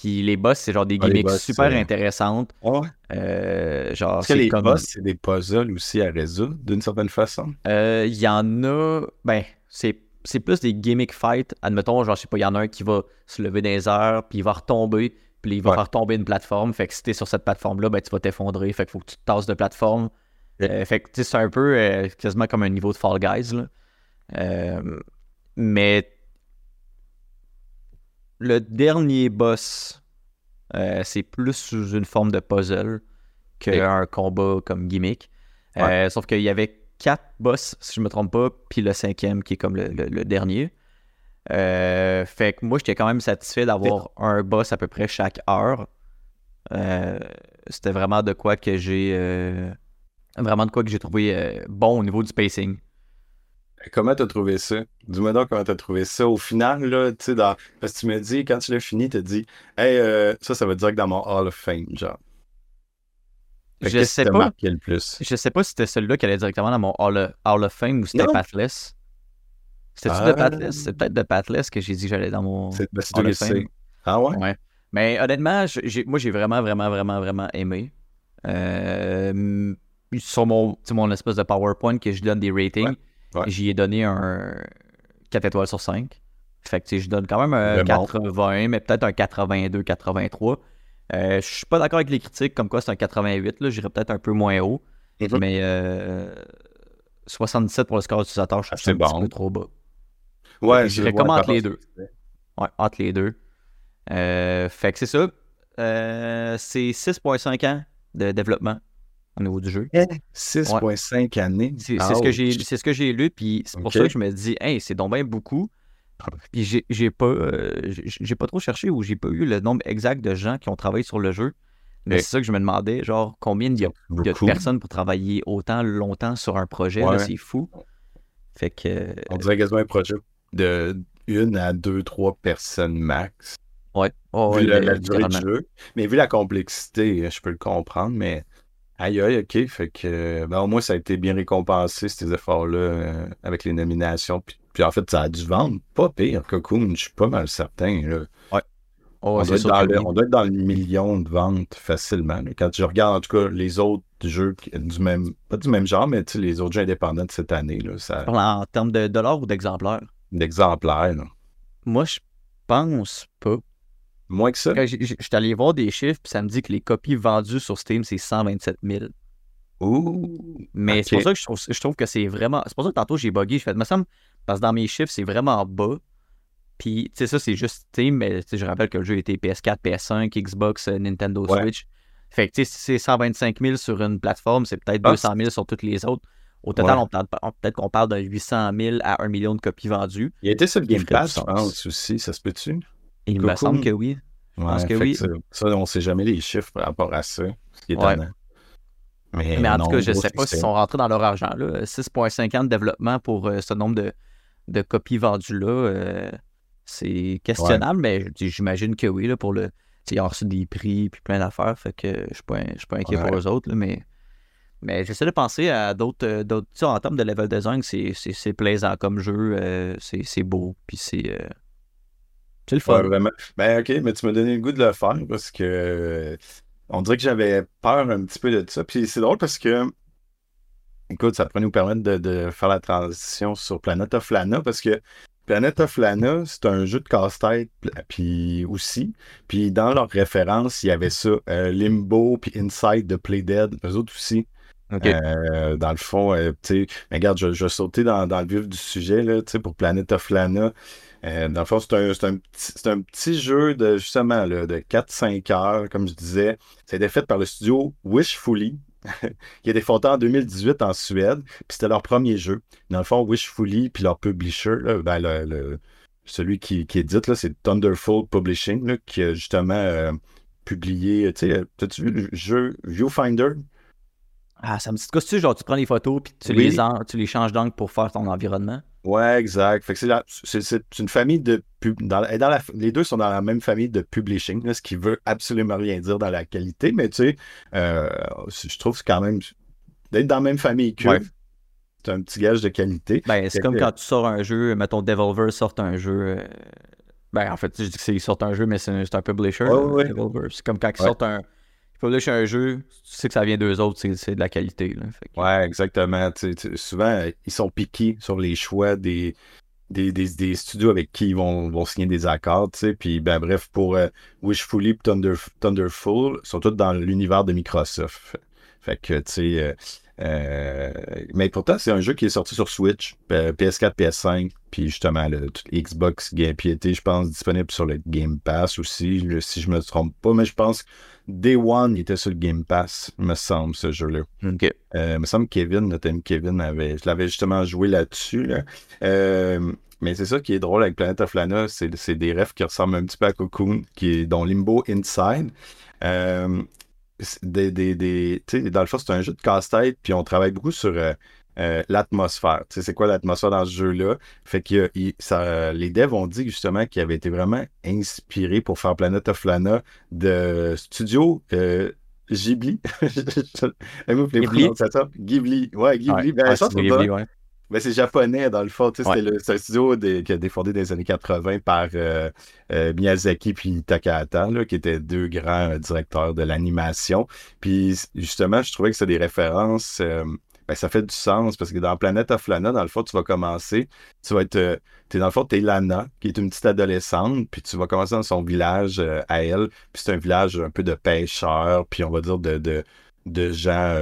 Puis les boss, c'est genre des Ah, gimmicks boss, super euh, intéressantes. Ouais? Euh, genre, Parce que c'est les comme. boss, c'est des puzzles aussi à résoudre, d'une certaine façon. Euh, Il y en a. Ben, c'est c'est plus des gimmick fights. Admettons, genre, je sais pas, il y en a un qui va se lever dans les airs, puis il va retomber, puis il va Ouais. faire tomber une plateforme. Fait que si t'es sur cette plateforme-là, ben, tu vas t'effondrer. Fait qu'il faut que tu te tasses de plateforme. Euh, fait que, tu sais, c'est un peu euh, quasiment comme un niveau de Fall Guys, là. Euh, mais le dernier boss, euh, c'est plus sous une forme de puzzle qu'un combat comme gimmick. Euh, sauf qu'il y avait quatre boss, si je me trompe pas, puis le cinquième qui est comme le, le- le dernier. Euh, fait que moi, j'étais quand même satisfait d'avoir un boss à peu près chaque heure. C'était vraiment de quoi que j'ai. vraiment de quoi que j'ai trouvé bon au niveau du pacing. Comment t'as trouvé ça? Dis-moi donc comment t'as trouvé ça. Au final, là, tu sais, dans... parce que tu me dis, quand tu l'as fini, t'as dit, hey, euh, ça, ça va direct dans mon Hall of Fame, genre. Fait que Je sais pas. le plus? Je sais pas si c'était celui-là qui allait directement dans mon Hall of, Hall of Fame ou c'était. Pathless. C'était-tu Ah. de Pathless? C'est peut-être de Pathless que j'ai dit que j'allais dans mon C'est ben, Hall of Fame. Ah ouais? Ouais. Mais honnêtement, j'ai- moi, j'ai vraiment, vraiment, vraiment, vraiment aimé. Euh, sur mon, mon espèce de PowerPoint que je donne des ratings, Ouais, ouais. j'y ai donné un 4 étoiles sur 5. Fait que je donne quand même un Vraiment. 80, mais peut-être un 82, 83. Euh, je suis pas d'accord avec les critiques, comme quoi c'est un 88. Là, j'irais peut-être un peu moins haut. Mais euh, 77 pour le score utilisateur, je trouve Ah, c'est un petit bon. peu trop bas. Ouais, j'irais je comme entre les deux. Ouais, entre les deux. Euh, fait que c'est ça. Euh, c'est 6.5 ans de développement au niveau du jeu. 6,5 années. C'est ce que j'ai Ouch. c'est ce que j'ai lu, puis c'est pour ça que je me dis, hey, c'est donc bien beaucoup. Puis j'ai j'ai pas, euh, j'ai pas trop cherché ou j'ai pas eu le nombre exact de gens qui ont travaillé sur le jeu. Mais c'est ça que je me demandais, genre, combien il y a, il y a de personnes pour travailler autant longtemps sur un projet, Ouais. c'est fou. Fait que, On dirait quasiment un projet de une à deux, trois personnes max. ouais. Oh, vu ouais, la, durée du jeu. Mais vu la complexité, je peux le comprendre, mais aïe aïe, ok. Fait que ben, au moins ça a été bien récompensé, ces efforts-là, euh, avec les nominations. Puis, puis en fait, ça a dû vendre pas pire, Cocoon, je suis pas mal certain. là. Oh, on, doit le, on doit être dans le million de ventes facilement. Quand je regarde en tout cas les autres jeux du même, pas du même genre, mais les autres jeux indépendants de cette année, là, ça, En termes de dollars ou d'exemplaires, d'exemplaires. moi, je pense pas. Moins que ça. J'ai- J'étais allé voir des chiffres, puis ça me dit que les copies vendues sur Steam, c'est 127 000. Ouh. Mais c'est pour ça que je trouve, je trouve que c'est vraiment. C'est pour ça que tantôt j'ai bugué. Je fais, me semble, parce que dans mes chiffres, c'est vraiment bas. Puis, tu sais, ça, c'est juste Steam, mais je rappelle que le jeu était PS4, PS5, Xbox, euh, Nintendo Ouais. Switch. Fait que, tu sais, si c'est 125 000 sur une plateforme, c'est peut-être Ah, 200 000 sur toutes les autres. Au total, Ouais. on peut-être qu'on parle de 800 000 à 1 million de copies vendues. Il a été sur le Game Pass, je pense, aussi, ça se peut-tu? Il me semble que oui. Ouais, que oui. ça, ça, on sait jamais les chiffres par rapport à ça. Ce qui est Ouais. étonnant. Mais, Mais en non, tout cas, je gros sais pas s'ils sont rentrés dans leur argent. là. 6,5 ans de développement pour euh, ce nombre de, de copies vendues-là, euh, c'est questionnable, mais j'imagine que oui, là, pour le. Ils ont reçu des prix puis plein d'affaires, fait que je suis pas, je suis pas inquiet Ouais. pour eux autres, là, mais, mais j'essaie de penser à d'autres. euh, d'autres- en termes de level design, c'est- plaisant comme jeu, euh, c'est c'est beau, puis c'est. C'est le fun. Vraiment. Ben, ok, mais tu m'as donné le goût de le faire parce que euh, on dirait que j'avais peur un petit peu de ça. Puis c'est drôle parce que, écoute, ça pourrait nous permettre de, faire la transition sur Planet of Lana parce que Planet of Lana, c'est un jeu de casse-tête, puis aussi. Puis dans leur référence, il y avait ça, euh, Limbo, puis Inside de Playdead, eux autres aussi. Euh, dans le fond, euh, tu sais, regarde, je, je sauter dans, le vif du sujet, là, tu sais, pour Planet of Lana. Euh, dans le fond, c'est un, un petit, un petit jeu de, justement, là, de 4-5 heures, comme je disais. C'était fait par le studio Wishfully, qui a été fondé en 2018 en Suède, puis c'était leur premier jeu. Dans le fond, Wishfully, puis leur publisher, ben, le, celui qui, qui édite, c'est Thunderful Publishing, là, qui a justement publié, tu sais, t'as-tu vu le jeu Viewfinder? Ah, ça me dit quoi, tu genre, tu prends les photos, puis tu, Oui. les, en- tu les changes d'angle pour faire ton environnement? Ouais, exact. Fait que c'est, la- c'est, c'est une famille de pub. Dans, la- dans la- les deux sont dans la même famille de publishing, là, ce qui veut absolument rien dire dans la qualité, mais tu sais, euh, je trouve que c'est quand même d'être dans la même famille qu'eux, Ouais. c'est un petit gage de qualité. Ben, c'est Fait comme que- quand tu sors un jeu, mettons Devolver sort un jeu. euh, Ben, en fait, je dis que c'est ils sortent un jeu, mais c'est un, c'est un publisher. Ouais, ouais. Devolver. C'est comme quand ils sortent un. Ils publishent un jeu, tu sais que ça vient d'eux autres, c'est de la qualité. Là. Ouais, exactement. Souvent, ils sont piqués sur les choix des, des, des, des, studios avec qui ils vont, vont signer des accords. Puis, ben, bref, pour euh, Wishfully et Thunder, Thunderful, sont tous dans l'univers de Microsoft. Fait que, tu sais. Euh, euh, mais pourtant, c'est un jeu qui est sorti sur Switch, PS4, PS5, puis justement, le, Xbox Game Piété, je pense, disponible sur le Game Pass aussi, si je me trompe pas, mais je pense Day One, il était sur le Game Pass, me semble, ce jeu-là. OK. Euh, me semble Kevin, notre ami Kevin, avait, je l'avais justement joué là-dessus. Euh, mais c'est ça qui est drôle avec Planet of Lana, c'est des rêves qui ressemblent un petit peu à Cocoon, qui est dans Limbo Inside. Euh, des, des, des dans le fond, c'est un jeu de casse-tête, puis on travaille beaucoup sur euh, l'atmosphère. C'est quoi l'atmosphère dans ce jeu-là? Fait que ça, les devs ont dit justement qu'ils avaient été vraiment inspirés pour faire Planet of Lana de studio euh, Ghibli. Ghibli? Ghibli. Ouais, Ghibli. Ben, Ghibli, ouais. Ben, c'est japonais, dans le fond. C'est un studio qui a été fondé dans les années 80 par euh, euh, Miyazaki puis Takahata, là, qui étaient deux grands euh, directeurs de l'animation. Puis justement, je trouvais que c'est des références. Ben, ça fait du sens parce que dans Planet of Lana, dans le fond, tu vas commencer. Tu vas être. es, dans le fond, tu es Lana, qui est une petite adolescente, puis tu vas commencer dans son village à elle. Puis c'est un village un peu de pêcheurs, puis on va dire de, de, de gens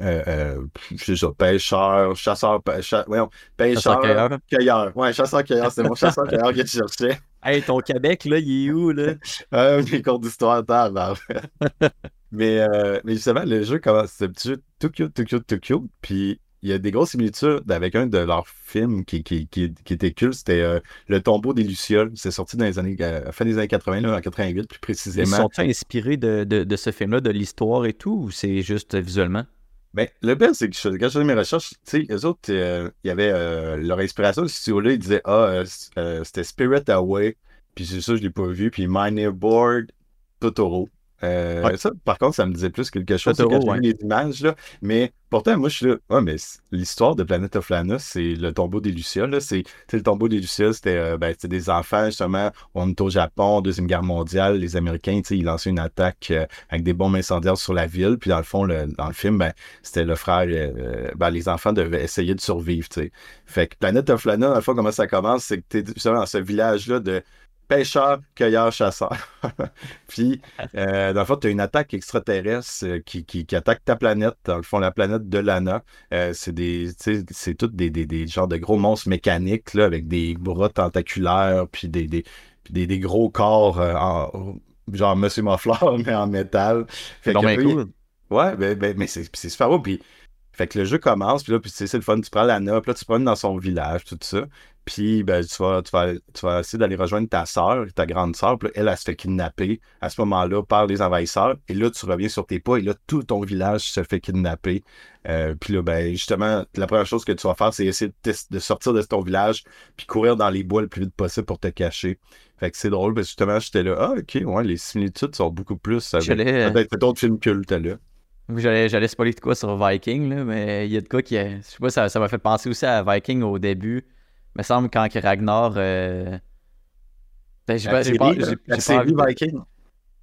euh, euh, je sais pêcheur, chasseur, pêcheur, ouais, pêcheur, cueilleur. cueilleur. Ouais, chasseur, cueilleur, c'est mon chasseur, cueilleur que tu cherchais. Hey, ton Québec, là, il est où, là? euh, mes cours d'histoire, mais, euh, mais justement, le jeu commence, c'est un petit jeu tout cute, tout cute, tout cute, puis il y a des grosses similitudes avec un de leurs films qui, qui, qui, qui était culte, c'était euh, Le tombeau des Lucioles. C'est sorti dans les années, euh, fin des années 80, là, en 88 plus précisément. Ils sont-ils inspirés de, de, de ce film-là, de l'histoire et tout, ou c'est juste visuellement? Ben, le pire, c'est que je, quand je faisais mes recherches, tu sais, eux autres, euh, il y avait euh, leur inspiration de ce studio-là, ils disaient Ah, euh, c'était Spirit Away, puis c'est ça, je l'ai pas vu, puis My Neighbor Totoro. Euh, ça, par contre, ça me disait plus quelque chose Totoro, quand les images. Là. Mais pourtant, moi, je suis là. Ouais, mais l'histoire de Planet of Lana, c'est le tombeau des Lucioles. C'est le tombeau des Lucioles, c'était euh, ben, des enfants, justement. On est au Japon, Deuxième Guerre mondiale. Les Américains, ils lançaient une attaque euh, avec des bombes incendiaires sur la ville. Puis dans le fond, dans le film, ben, c'était le frère. ben, les enfants devaient essayer de survivre. sais. Fait que Planet of Lana, dans le fond, comment ça commence, c'est que tu es justement dans ce village-là de pêcheur, cueilleur, chasseur. puis, euh, dans le fond, tu as une attaque extraterrestre euh, qui, qui, attaque ta planète, dans le fond, la planète de Lana. Euh, c'est des, c'est des, des, des, genres de gros monstres mécaniques, là, avec des bras tentaculaires, puis des, des, des, des gros corps en, genre Monsieur Moffleur, mais en métal. Fait que, cool. Ouais, ben, ben, mais c'est super beau. Puis, fait que le jeu commence, puis là, puis c'est le fun, tu prends Lana, puis là, tu promènes dans son village, tout ça. Puis ben, tu, vas, tu, vas, tu vas essayer d'aller rejoindre ta soeur, ta grande soeur. Puis elle, elle, se fait kidnapper à ce moment-là par les envahisseurs. Et là, tu reviens sur tes pas et là, tout ton village se fait kidnapper. Euh, puis là, ben, justement, la première chose que tu vas faire, c'est essayer de, sortir de ton village puis courir dans les bois le plus vite possible pour te cacher. Fait que c'est drôle parce que justement, j'étais là, ah, ok, ouais, les similitudes sont beaucoup plus avec euh, peut-être d'autres films cultes là. J'allais, j'allais spoiler de quoi sur Viking, là, mais il y a de quoi qui. Je sais pas, ça, ça m'a fait penser aussi à Viking au début me semble quand Ragnar. Euh... Ben, j'ai pas, j'ai pas, la série Viking?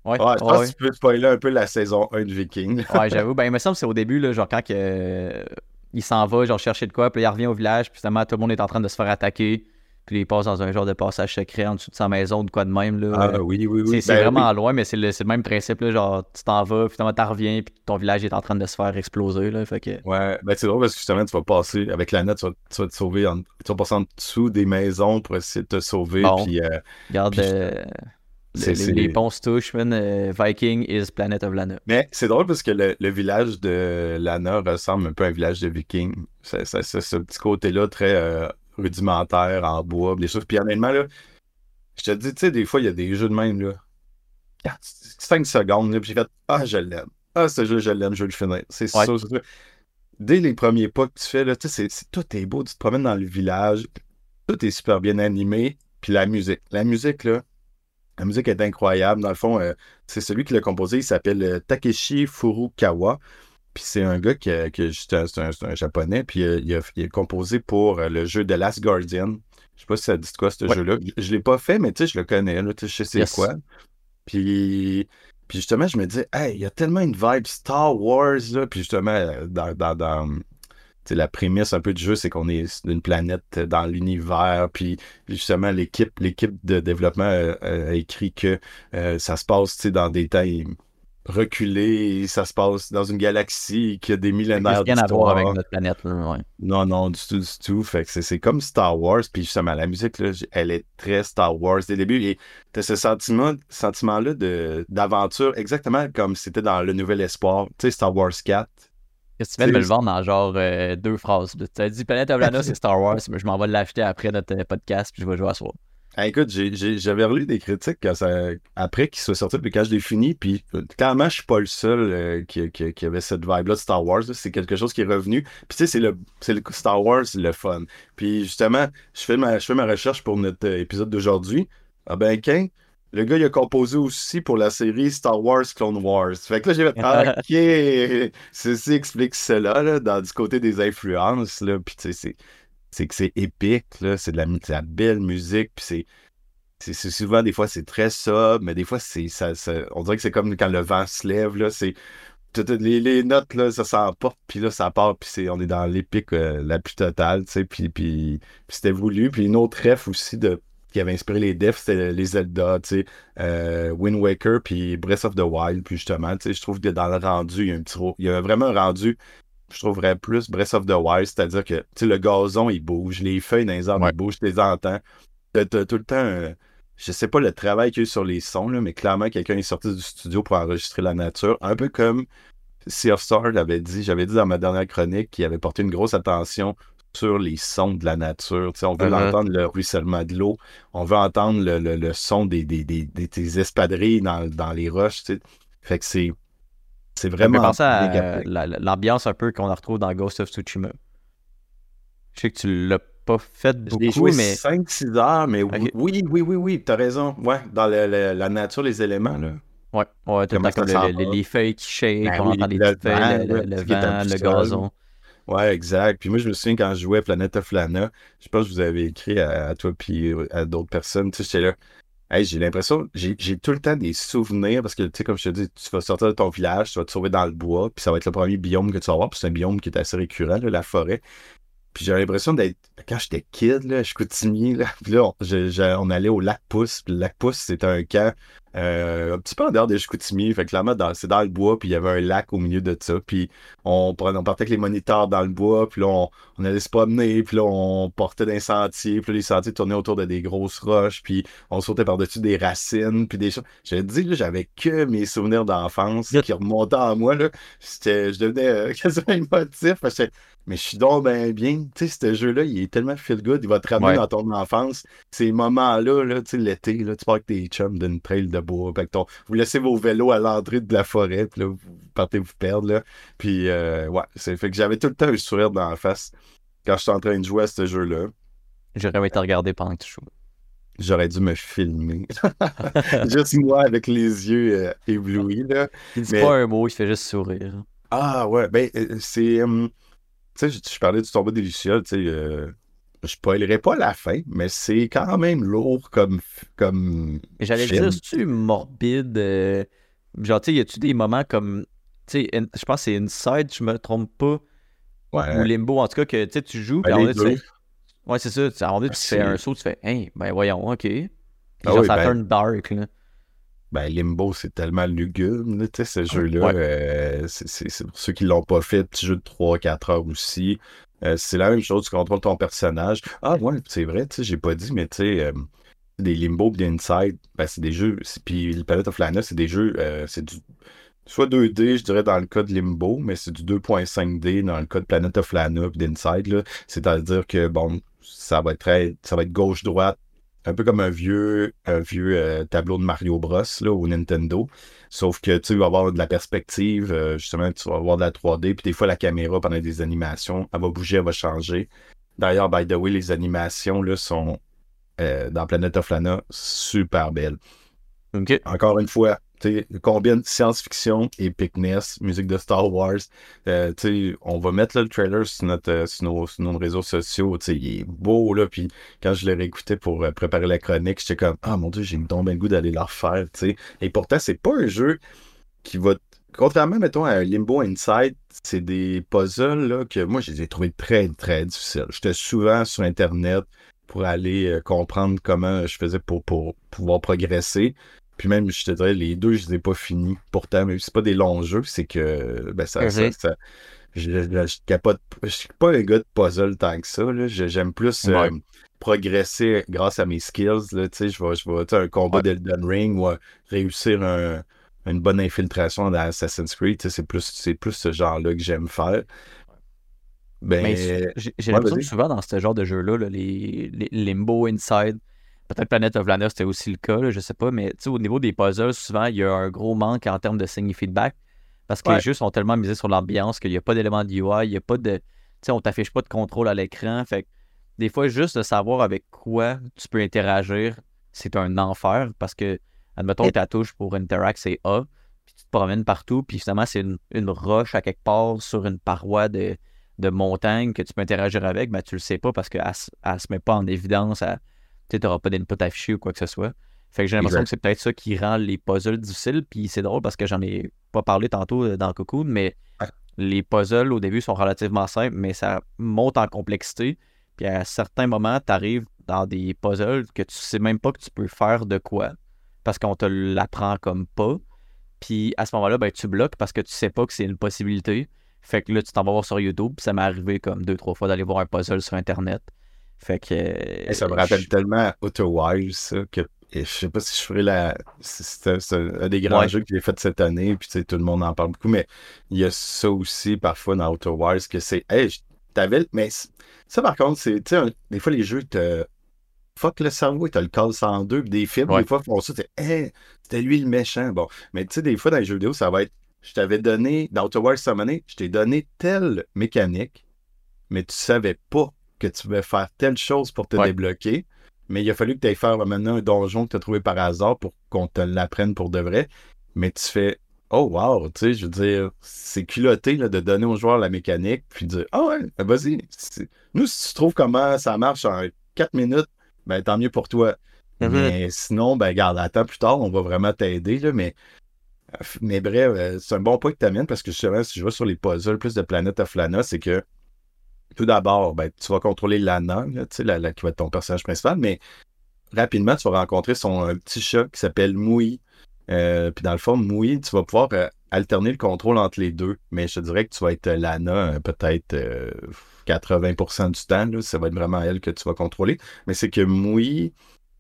Ouais, ouais, je pense que tu peux spoiler un peu la saison 1 de Viking. ouais, j'avoue. Ben, il me semble que c'est au début, là, genre quand que, euh, il s'en va, genre chercher de quoi, puis il revient au village, puis finalement tout le monde est en train de se faire attaquer. Puis il passe dans un genre de passage secret en dessous de sa maison, de quoi de même. Là. Ah oui, oui, oui. C'est, ben vraiment loin, mais c'est le, le, même principe. Là, genre, tu t'en vas, puis tu reviens, puis ton village est en train de se faire exploser. Là, fait que... Ouais, ben c'est drôle parce que justement, tu vas passer, avec la note, tu vas, tu vas te sauver, en, tu vas passer en dessous des maisons pour essayer de te sauver. Puis, euh, Regarde, euh, les, les, ponts se touchent, euh, Viking is Planet of Lana. Mais c'est drôle parce que le, le, village de Lana ressemble un peu à un village de Viking. C'est, ce petit côté-là très euh, rudimentaire en bois, des choses. Puis honnêtement, là, je te dis, tu sais, des fois, il y a des jeux de même, là. 5 secondes, là, puis j'ai fait Ah, je l'aime. Ah, ce jeu, je l'aime, je veux le finir. C'est ça, c'est Dès les premiers pas que tu fais, là, tu sais, tout est beau, tu te promènes dans le village, tout est super bien animé, puis la musique. La musique, là, la musique est incroyable. Dans le fond, euh, c'est celui qui l'a composé, il s'appelle euh, Takeshi Furukawa. Puis c'est un gars qui, qui c'est un, japonais, puis euh, il, a, composé pour euh, le jeu The Last Guardian. Je sais pas si ça dit quoi ce jeu-là. Je, ne l'ai pas fait, mais tu sais, je le connais, là, je sais c'est quoi. Puis, puis justement, je me dis, hey, il y a tellement une vibe Star Wars, là, puis justement, dans, dans, la prémisse un peu du jeu, c'est qu'on est d'une planète dans l'univers, puis justement, l'équipe l'équipe de développement a, écrit que ça se passe dans des temps reculés, ça se passe dans une galaxie qui a des millénaires rien à voir avec notre planète. Non, non, du tout, du tout. Fait que c'est comme Star Wars, puis justement, la musique, là, elle est très Star Wars dès le début, et t'as ce sentiment, sentiment-là d'aventure, exactement comme c'était dans Le Nouvel Espoir, tu sais, Star Wars 4 Qu'est-ce que tu viens de me le vendre dans genre euh, deux phrases? Tu as dit Planète Oblana, c'est Star Wars, mais je m'en vais l'acheter après notre euh, podcast, puis je vais jouer à soir. Ah, écoute, j'avais relu des critiques après qu'il soit sorti, puis quand je l'ai fini, puis euh, clairement, je suis pas le seul qui, qui, avait cette vibe-là de Star Wars. C'est quelque chose qui est revenu. Puis tu sais, c'est le, le Star Wars, le fun. Puis justement, je fais ma, je fais ma recherche pour notre épisode d'aujourd'hui. Ah ben, qu'un, le gars, il a composé aussi pour la série Star Wars Clone Wars. Fait que là, j'ai fait OK, ceci explique cela, là, dans du côté des influences. Là. Puis, tu sais, c'est que c'est épique. C'est de la, belle musique. Puis, c'est. C'est souvent, des fois, c'est très sobre, mais des fois, c'est ça, on dirait que c'est comme quand le vent se lève, là, c'est les, les, notes, là, ça s'emporte, puis là, ça part, puis on est dans l'épique euh, la plus totale, tu sais, puis, puis, c'était voulu. Puis une autre ref aussi de qui avait inspiré les devs, c'était les Zelda, tu sais, euh, Wind Waker, puis Breath of the Wild, puis justement, tu sais, je trouve que dans le rendu, il y a un petit il y a vraiment un rendu, je trouverais plus Breath of the Wild, c'est-à-dire que, le gazon, il bouge, les feuilles dans les arbres, ils bougent, tu les entends. T'as tout le temps, je sais pas le travail qu'il y a eu sur les sons, là, mais clairement, quelqu'un est sorti du studio pour enregistrer la nature, un peu comme Sea of Star l'avait dit, j'avais dit dans ma dernière chronique qu'il avait porté une grosse attention sur les sons de la nature. on veut uh-huh. entendre le ruissellement de l'eau, on veut entendre le, son des, des, des, espadrilles dans, les roches. Fait que c'est, c'est vraiment. penser à l'ambiance un peu qu'on retrouve dans Ghost of Tsushima. Je sais que tu l'as pas fait beaucoup, joué mais. 5-6 heures, mais oui, oui, oui, oui, oui, t'as raison. Ouais, dans la nature, les éléments, là. Ouais, ouais, t'as comme les, feuilles qui shake, ben on entend les feuilles, le, vent, le gazon. Ouais, exact. Puis moi, je me souviens quand je jouais Planète of Lana, je pense que vous avez écrit à, toi puis à d'autres personnes. Tu sais, j'étais là. J'ai l'impression, j'ai tout le temps des souvenirs parce que, tu sais, comme je te dis, tu vas sortir de ton village, tu vas te sauver dans le bois, puis ça va être le premier biome que tu vas voir, puis c'est un biome qui est assez récurrent, la forêt. Puis j'ai l'impression d'être, quand j'étais kid, là, je coutumier, là, puis là, on, on allait au lac Pousse, puis le lac Pousse, c'était un camp euh, un petit peu en dehors des Chicoutimi. Fait que clairement, c'est dans le bois, puis il y avait un lac au milieu de ça. Puis on, on partait avec les moniteurs dans le bois, puis là, on, allait se promener, puis là, on portait des sentiers, puis là, les sentiers tournaient autour de des grosses roches, puis on sautait par-dessus des racines, puis des choses. Je dit, là, j'avais que mes souvenirs d'enfance qui remontaient en moi, là. Je devenais euh, quasiment émotif, parce que mais je suis donc bien bien. Tu sais, ce jeu-là, il est tellement feel good, il va te ramener dans ton enfance. Ces moments-là, là, tu sais, l'été, là, tu pars avec tes chums d'une trail de bois. ton... Vous laissez vos vélos à l'entrée de la forêt, puis là, vous partez vous perdre, là. Puis, euh, ouais, c'est fait que j'avais tout le temps un sourire dans la face quand je suis en train de jouer à ce jeu-là. J'aurais été regarder pendant que tu joues. J'aurais dû me filmer. juste moi avec les yeux euh, éblouis, là. Il dit pas un mot, il fait juste sourire. Ah, ouais, ben, euh, c'est. Hum, tu sais, je, parlais du tombeau délicieux, tu sais, euh, je spoilerai pas la fin, mais c'est quand même lourd comme. comme J'allais dire, c'est-tu morbide? Euh, genre, tu sais, y a-tu des moments comme. Tu sais, je pense que c'est Inside, je me trompe pas. Ouais. Ou Limbo, en tout cas, que tu joues, puis ben, tu fais. Ouais, c'est ça. Donné, tu fais un saut, tu fais, hein, ben voyons, ok. Puis ah genre, ça ben... turn dark, là. Ben, Limbo, c'est tellement lugubre, tu sais, ce jeu-là. Euh, c'est pour ceux qui l'ont pas fait, petit jeu de 3-4 heures aussi. Euh, c'est la même chose, tu contrôles ton personnage. Ah, ouais, c'est vrai, tu sais, j'ai pas dit, mais tu sais, euh, des Limbo et des Inside, ben, c'est des jeux. Puis le Palette of Lana, c'est des jeux. c'est du. Soit 2D, je dirais, dans le cas de Limbo, mais c'est du 2.5D dans le cas de Planet of Lana et d'Inside. C'est-à-dire que, bon, ça va être ça va être gauche-droite, un peu comme un vieux, un vieux euh, tableau de Mario Bros là, au Nintendo. Sauf que tu vas avoir de la perspective, euh, justement, tu vas avoir de la 3D, puis des fois la caméra pendant des animations, elle va bouger, elle va changer. D'ailleurs, by the way, les animations là, sont euh, dans Planet of Lana super belles. Encore une fois, combien science-fiction, epicness, musique de Star Wars. Euh, on va mettre le trailer sur, notre, euh, nos, nos, réseaux sociaux. Il est beau, là. Puis quand je l'ai réécouté pour euh, préparer la chronique, j'étais comme Ah mon dieu, j'ai tombé le goût d'aller le refaire. Et pourtant, c'est pas un jeu qui va contrairement, mettons, à Limbo Inside, c'est des puzzles là, que moi, je les ai trouvés très, très difficiles. J'étais souvent sur Internet pour aller comprendre comment je faisais pour pouvoir progresser. Puis même, je te dirais, les deux, je les ai pas finis. Pourtant, si c'est pas des longs jeux, c'est que ben, ça, ça, Mhm. ça- je, je, je capote- je suis pas un gars de puzzle tant que ça. J'aime plus euh, progresser grâce à mes skills. Là, tu sais, je vais, je vais un combat Ouais. d'Elden Ring ou euh, réussir un- une bonne infiltration dans Assassin's Creed. tu sais, C'est plus, c'est plus ce genre-là que j'aime faire. Ben, Mais j'ai ouais, l'impression que souvent dans ce genre de jeu-là, là, les, les Limbo, Inside, peut-être Planet of Lana, c'était aussi le cas, là, je sais pas, mais au niveau des puzzles, souvent, il y a un gros manque en termes de signe feedback parce que Ouais. les jeux sont tellement misés sur l'ambiance qu'il n'y a pas d'éléments de UI, il n'y a pas de. Tu sais, on t'affiche pas de contrôle à l'écran. Fait que des fois, juste de savoir avec quoi tu peux interagir, c'est un enfer parce que, admettons, ta touche pour Interact, c'est A, puis tu te promènes partout, puis finalement, c'est une, une roche à quelque part sur une paroi de, de montagne que tu peux interagir avec, ben, tu le sais pas parce qu'elle ne se met pas en évidence, tu n'auras pas d'input affiché ou quoi que ce soit. Fait que j'ai l'impression que c'est peut-être ça qui rend les puzzles difficiles, puis c'est drôle parce que j'en ai pas parlé tantôt euh, dans Cocoon, mais Ouais. les puzzles au début sont relativement simples, mais ça monte en complexité. Puis à certains moments, tu arrives dans des puzzles que tu sais même pas que tu peux faire de quoi parce qu'on te l'apprend comme pas. Puis à ce moment-là, ben, tu bloques parce que tu sais pas que c'est une possibilité. Fait que là, tu t'en vas voir sur YouTube. Puis ça m'est arrivé comme deux, trois fois d'aller voir un puzzle sur Internet. Fait que. Hey, ça me rappelle tellement Outer Wilds, ça, que et je sais pas si je ferai la. C'est un des grands Ouais. jeux que j'ai fait cette année, puis tout le monde en parle beaucoup, mais il y a ça aussi parfois dans Outer Wilds que c'est. Hey, t'avais. le- Mais ça, par contre, c'est. Tu sais, des fois, les jeux te. Fuck le cerveau, t'as le call 102, puis des films, Ouais. des fois, font ça, c'est. Hey, c'était lui le méchant. Bon. Mais tu sais, des fois, dans les jeux vidéo, ça va être. Je t'avais donné. Dans Outer Wilds, cette année, je t'ai donné telle mécanique, mais tu savais pas que tu pouvais faire telle chose pour te Ouais. débloquer. Mais il a fallu que tu ailles faire maintenant un donjon que tu as trouvé par hasard pour qu'on te l'apprenne pour de vrai. Mais tu fais Oh wow, tu sais, je veux dire, c'est culotté là, de donner aux joueurs la mécanique, puis de dire Ah ouais, ben vas-y. Nous, si tu trouves comment ça marche en 4 minutes, ben tant mieux pour toi. Mhm. Mais sinon, ben garde, attends plus tard, on va vraiment t'aider. là, Mais, mais bref, euh, c'est un bon point que tu amènes parce que justement, si je vais sur les puzzles plus de Planet of Lana, c'est que tout d'abord, ben, tu vas contrôler Lana, là, la, qui va être ton personnage principal, mais rapidement, tu vas rencontrer son un petit chat qui s'appelle Moui. Euh, puis dans le fond, Moui, tu vas pouvoir euh, alterner le contrôle entre les deux. Mais je te dirais que tu vas être Lana euh, peut-être euh, 80% du temps. là, ça va être vraiment elle que tu vas contrôler. Mais c'est que Moui,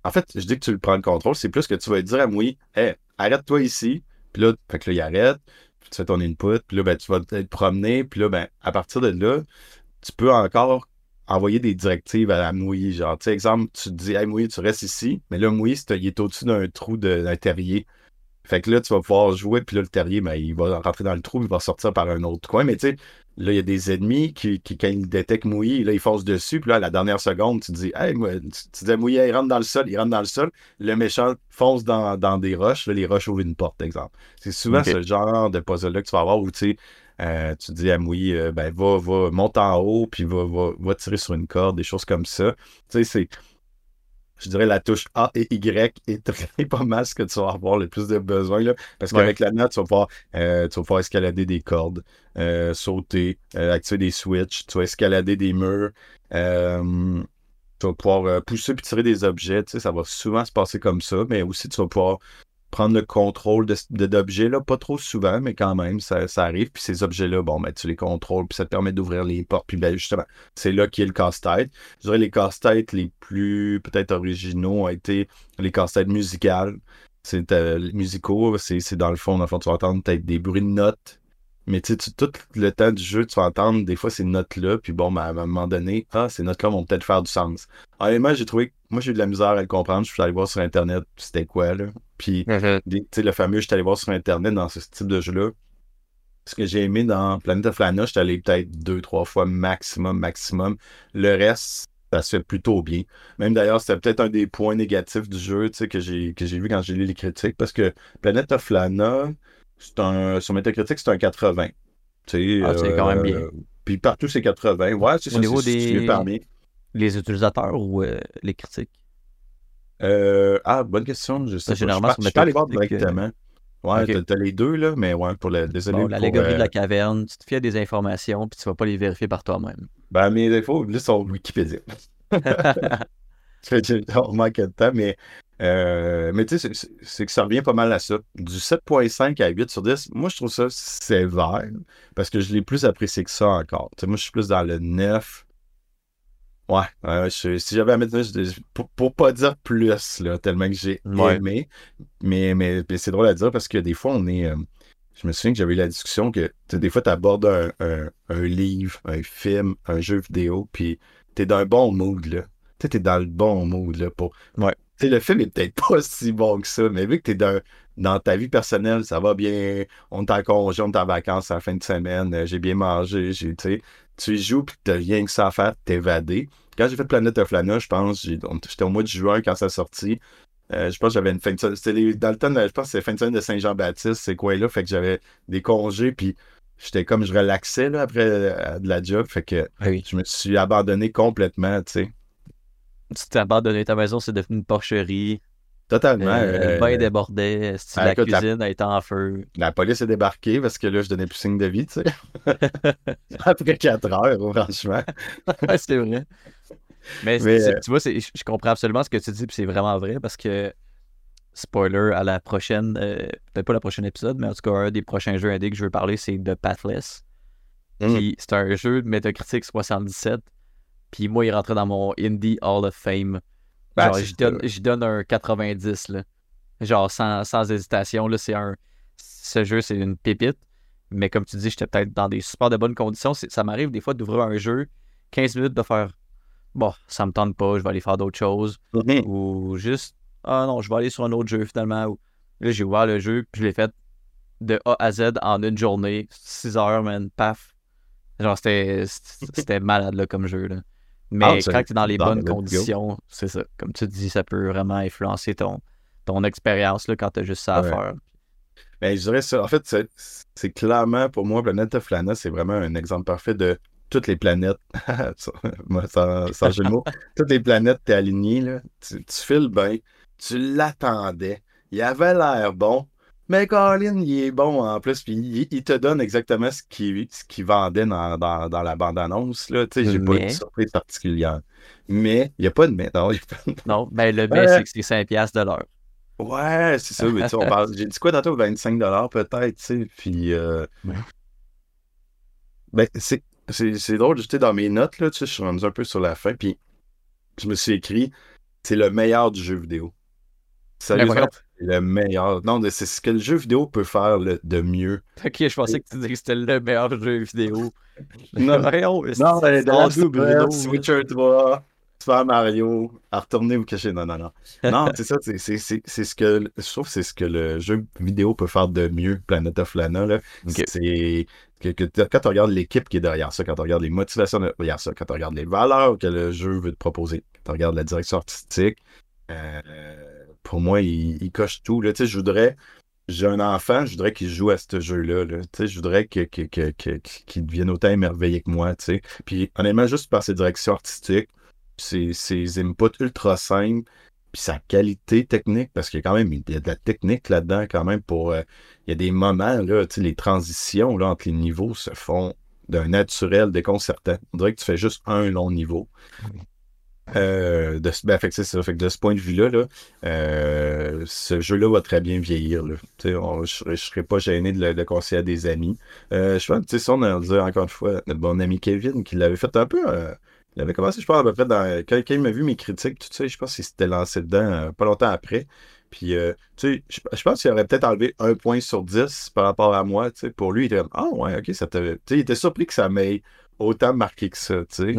en fait, je dis que tu le prends le contrôle, c'est plus que tu vas dire à Moui, hey, arrête-toi ici. Puis là, fait que là, il arrête. Puis tu fais ton input. Puis là, ben, tu vas te promener. Puis là, ben, à partir de là, tu peux encore envoyer des directives à la Mouille. Genre, tu sais, exemple, tu te dis, hey, Mouille, tu restes ici. Mais là, Mouille, il est au-dessus d'un trou d'un terrier. Fait que là, tu vas pouvoir jouer, puis là, le terrier, ben, il va rentrer dans le trou, il va sortir par un autre coin. Mais tu sais, là, il y a des ennemis qui, qui quand ils détectent Mouillé, là, ils foncent dessus, puis là, à la dernière seconde, tu te dis, hey, moi, tu, tu dis Mouillé, il rentre dans le sol, il rentre dans le sol. Le méchant fonce dans, dans des roches, là, les roches ouvrent une porte, exemple. C'est souvent ce genre de puzzle-là que tu vas avoir où, tu sais, euh, tu dis à Mouillé, euh, ben, va, va, monte en haut, puis va, va, va tirer sur une corde, des choses comme ça. Tu sais, c'est je dirais la touche A et Y est très pas mal ce que tu vas avoir le plus de besoin. Là, parce Ouais. qu'avec la note, tu vas pouvoir, euh, tu vas pouvoir escalader des cordes, sauter, activer des switches, tu vas escalader des murs, tu vas pouvoir pousser puis tirer des objets. Tu sais, ça va souvent se passer comme ça, mais aussi tu vas pouvoir prendre le contrôle de, de- d'objets, là, pas trop souvent, mais quand même, ça, ça arrive. Puis ces objets-là, bon, ben, tu les contrôles, puis ça te permet d'ouvrir les portes. Puis ben, justement, c'est là qui est le casse-tête. Je dirais les casse-têtes les plus peut-être originaux ont été les casse-têtes musicales. C'est euh, musicaux, c'est, c'est dans le fond, dans le fond, tu vas entendre peut-être des bruits de notes. Mais tu sais, tout le temps du jeu, tu vas entendre des fois ces notes-là, puis bon, ben, à un moment donné, ah, ces notes-là vont peut-être faire du sens. Honnêtement, j'ai trouvé, moi j'ai eu de la misère à le comprendre. Je suis allé voir sur Internet c'était quoi, là? Puis des- tu sais, le fameux, je suis allé voir sur Internet dans ce type de jeu-là. Ce que j'ai aimé dans Planet of Lana, je suis allé peut-être deux, trois fois maximum, maximum. Le reste, ça se fait plutôt bien. Même d'ailleurs, c'était peut-être un des points négatifs du jeu, tu sais, que j'ai, que vu quand j'ai lu les critiques, parce que Planet of Lana, un, sur Metacritic, c'est un 80. Tu sais, Ah, c'est quand même bien. Puis partout, c'est 80. Ouais, c'est Au ça, niveau des- parmi. Les utilisateurs ou euh, les critiques? Euh, ah, bonne question. Je sais Ça, pas. généralement, je, je aller voir directement. Ouais, Ok. t'as- les deux, là, mais ouais, pour le. Désolé. Bon, pour, l'allégorie euh, de la caverne, tu te fies à des informations, puis tu vas pas les vérifier par toi-même. Ben, mes défauts, là, sont Wikipédia. On manque de temps, mais, euh, mais tu sais, c'est- que ça revient pas mal à ça. Du 7.5 à 8 sur 10, moi, je trouve ça sévère parce que je l'ai plus apprécié que ça encore. Tu sais, moi, je suis plus dans le 9. Ouais, je- si j'avais à mettre je- pour, pour pas dire plus, là, tellement que j'ai Ouais. aimé. Mais, mais, mais c'est drôle à dire parce que des fois, on est. euh, je me souviens que j'avais eu la discussion que des fois, tu abordes un, un- un livre, un film, un jeu vidéo, puis t'es dans un bon mood, là. Tu sais, t'es dans le bon mood, là. Pour... Ouais. Tu le film est peut-être pas si bon que ça, mais vu que t'es dans, dans ta vie personnelle, ça va bien, on est en congé, on est en vacances à la fin de semaine, euh, j'ai bien mangé, j'ai, tu tu joues, puis t'as rien que ça à faire, t'évader. Quand j'ai fait Planet of Lana, je pense, j'étais au mois de juin quand ça sortit. Euh, je pense que j'avais une fin de semaine. C'était dans le temps, de- je pense que c'était fin de semaine de Saint-Jean-Baptiste, ces coins-là. Fait que j'avais des congés, puis j'étais comme je relaxais là, après euh, de la job. Fait que Oui. je me suis abandonné complètement, tu sais. Tu t'es abandonné ta maison, c'est devenu une porcherie. Totalement. Euh, euh, le bain débordait, ah, la écoute, la- cuisine était en feu? la police est débarquée parce que là, je donnais plus signe de vie, tu sais. après 4 heures, franchement. Ouais, c'est vrai. Mais, euh, tu vois, je comprends absolument ce que tu dis, puis c'est vraiment vrai parce que, spoiler, à la prochaine, euh, peut-être pas le prochain épisode, mais en tout cas, un des prochains jeux indés que je veux parler, c'est The Pathless. Mm. Puis c'est un jeu de Metacritic 77. Puis moi, il rentrait dans mon Indie Hall of Fame. Ben, Genre, j'y donne, un 90, là. Genre, sans, sans hésitation, là, c'est un... Ce jeu, c'est une pépite. Mais comme tu dis, j'étais peut-être dans des super de bonnes conditions. Ça m'arrive des fois d'ouvrir un jeu, 15 minutes de faire « Bon, ça me tente pas, je vais aller faire d'autres choses. ». Ou juste « Ah non, je vais aller sur un autre jeu, finalement. » Ou Là, j'ai ouvert le jeu, puis je l'ai fait de A à Z en une journée. 6 heures, man, paf. Genre, c'était c'était malade, là, comme jeu, là. Mais Ah, quand tu es dans les dans bonnes conditions, c'est ça. Comme tu dis, ça peut vraiment influencer ton, ton expérience là, quand tu as juste ça à Ouais. faire. Ben, je dirais ça. En fait, c'est- c'est clairement, pour moi, Planète of Lana, c'est vraiment un exemple parfait de toutes les planètes. Sans, sans jeu de mots. Toutes les planètes, t'es aligné, là. Tu, tu files bien. Tu l'attendais. Il avait l'air bon. Mais Colin, il est bon en plus. Puis il, il te donne exactement ce qu'il ce vendait dans, dans, dans la bande-annonce. là. Tu sais, j'ai pas eu de surprise particulière. Mais il n'y a pas de mais. Non, de- Non, ben le mais, c'est que c'est 5$ piastres de l'heure. Ouais, c'est ça, mais tu on parle. J'ai dit quoi tantôt? 25$ peut-être, tu sais. Puis. euh, Ouais. Ben, c'est, c'est, c'est drôle, j'étais dans mes notes, là, tu sais, je suis rendu un peu sur la fin, puis je me suis écrit, c'est le meilleur du jeu vidéo. Sérieusement, c'est le meilleur. Non, c'est ce que le jeu vidéo peut faire le- de mieux. Ok, je pensais que tu disais que c'était le meilleur jeu vidéo. Non. Non, c'est- mais Switcher 3, Super Mario, à retourner vous cacher. Non, non, non. Non, c'est ça, c'est, c'est, c'est, c'est ce que, je trouve que c'est ce que le jeu vidéo peut faire de mieux, Planet of Lana, là. C'est que, quand tu regardes l'équipe qui est derrière ça, quand tu regardes les motivations derrière ça, quand tu regardes les valeurs que le jeu veut te proposer, quand tu regardes la direction artistique, euh, pour moi, il, coche tout. Là. Je voudrais, j'ai un enfant, je voudrais qu'il joue à ce jeu-là. là. Je voudrais que, que, que, que- qu'il devienne autant émerveillé que moi. tu sais. Puis honnêtement, juste par ses directions artistiques, ses, inputs ultra simples, puis sa qualité technique, parce qu'il y a quand même il y a de la technique là-dedans quand même pour. euh, il y a des moments, là, les transitions entre les niveaux se font d'un naturel déconcertant. On dirait que tu fais juste un long niveau. Euh, de, ben, fait que de ce point de vue-là, là, euh, ce jeu-là va très bien vieillir. Je ne serais pas gêné de le, conseiller à des amis. Euh, je pense tu sais, on a dit encore une fois, notre bon ami Kevin, qui l'avait fait un peu. il avait commencé, je pense, à peu près dans. Quand, il m'a vu mes critiques, tout ça, je pense qu'il s'était lancé dedans pas longtemps après. Puis, tu sais, je, pense qu'il aurait peut-être enlevé un point sur 10 par rapport à moi. tu sais. Pour lui, il était comme Ah, ouais, ok, ça. Tu sais, il était surpris que ça m'ait autant marqué que ça. tu sais.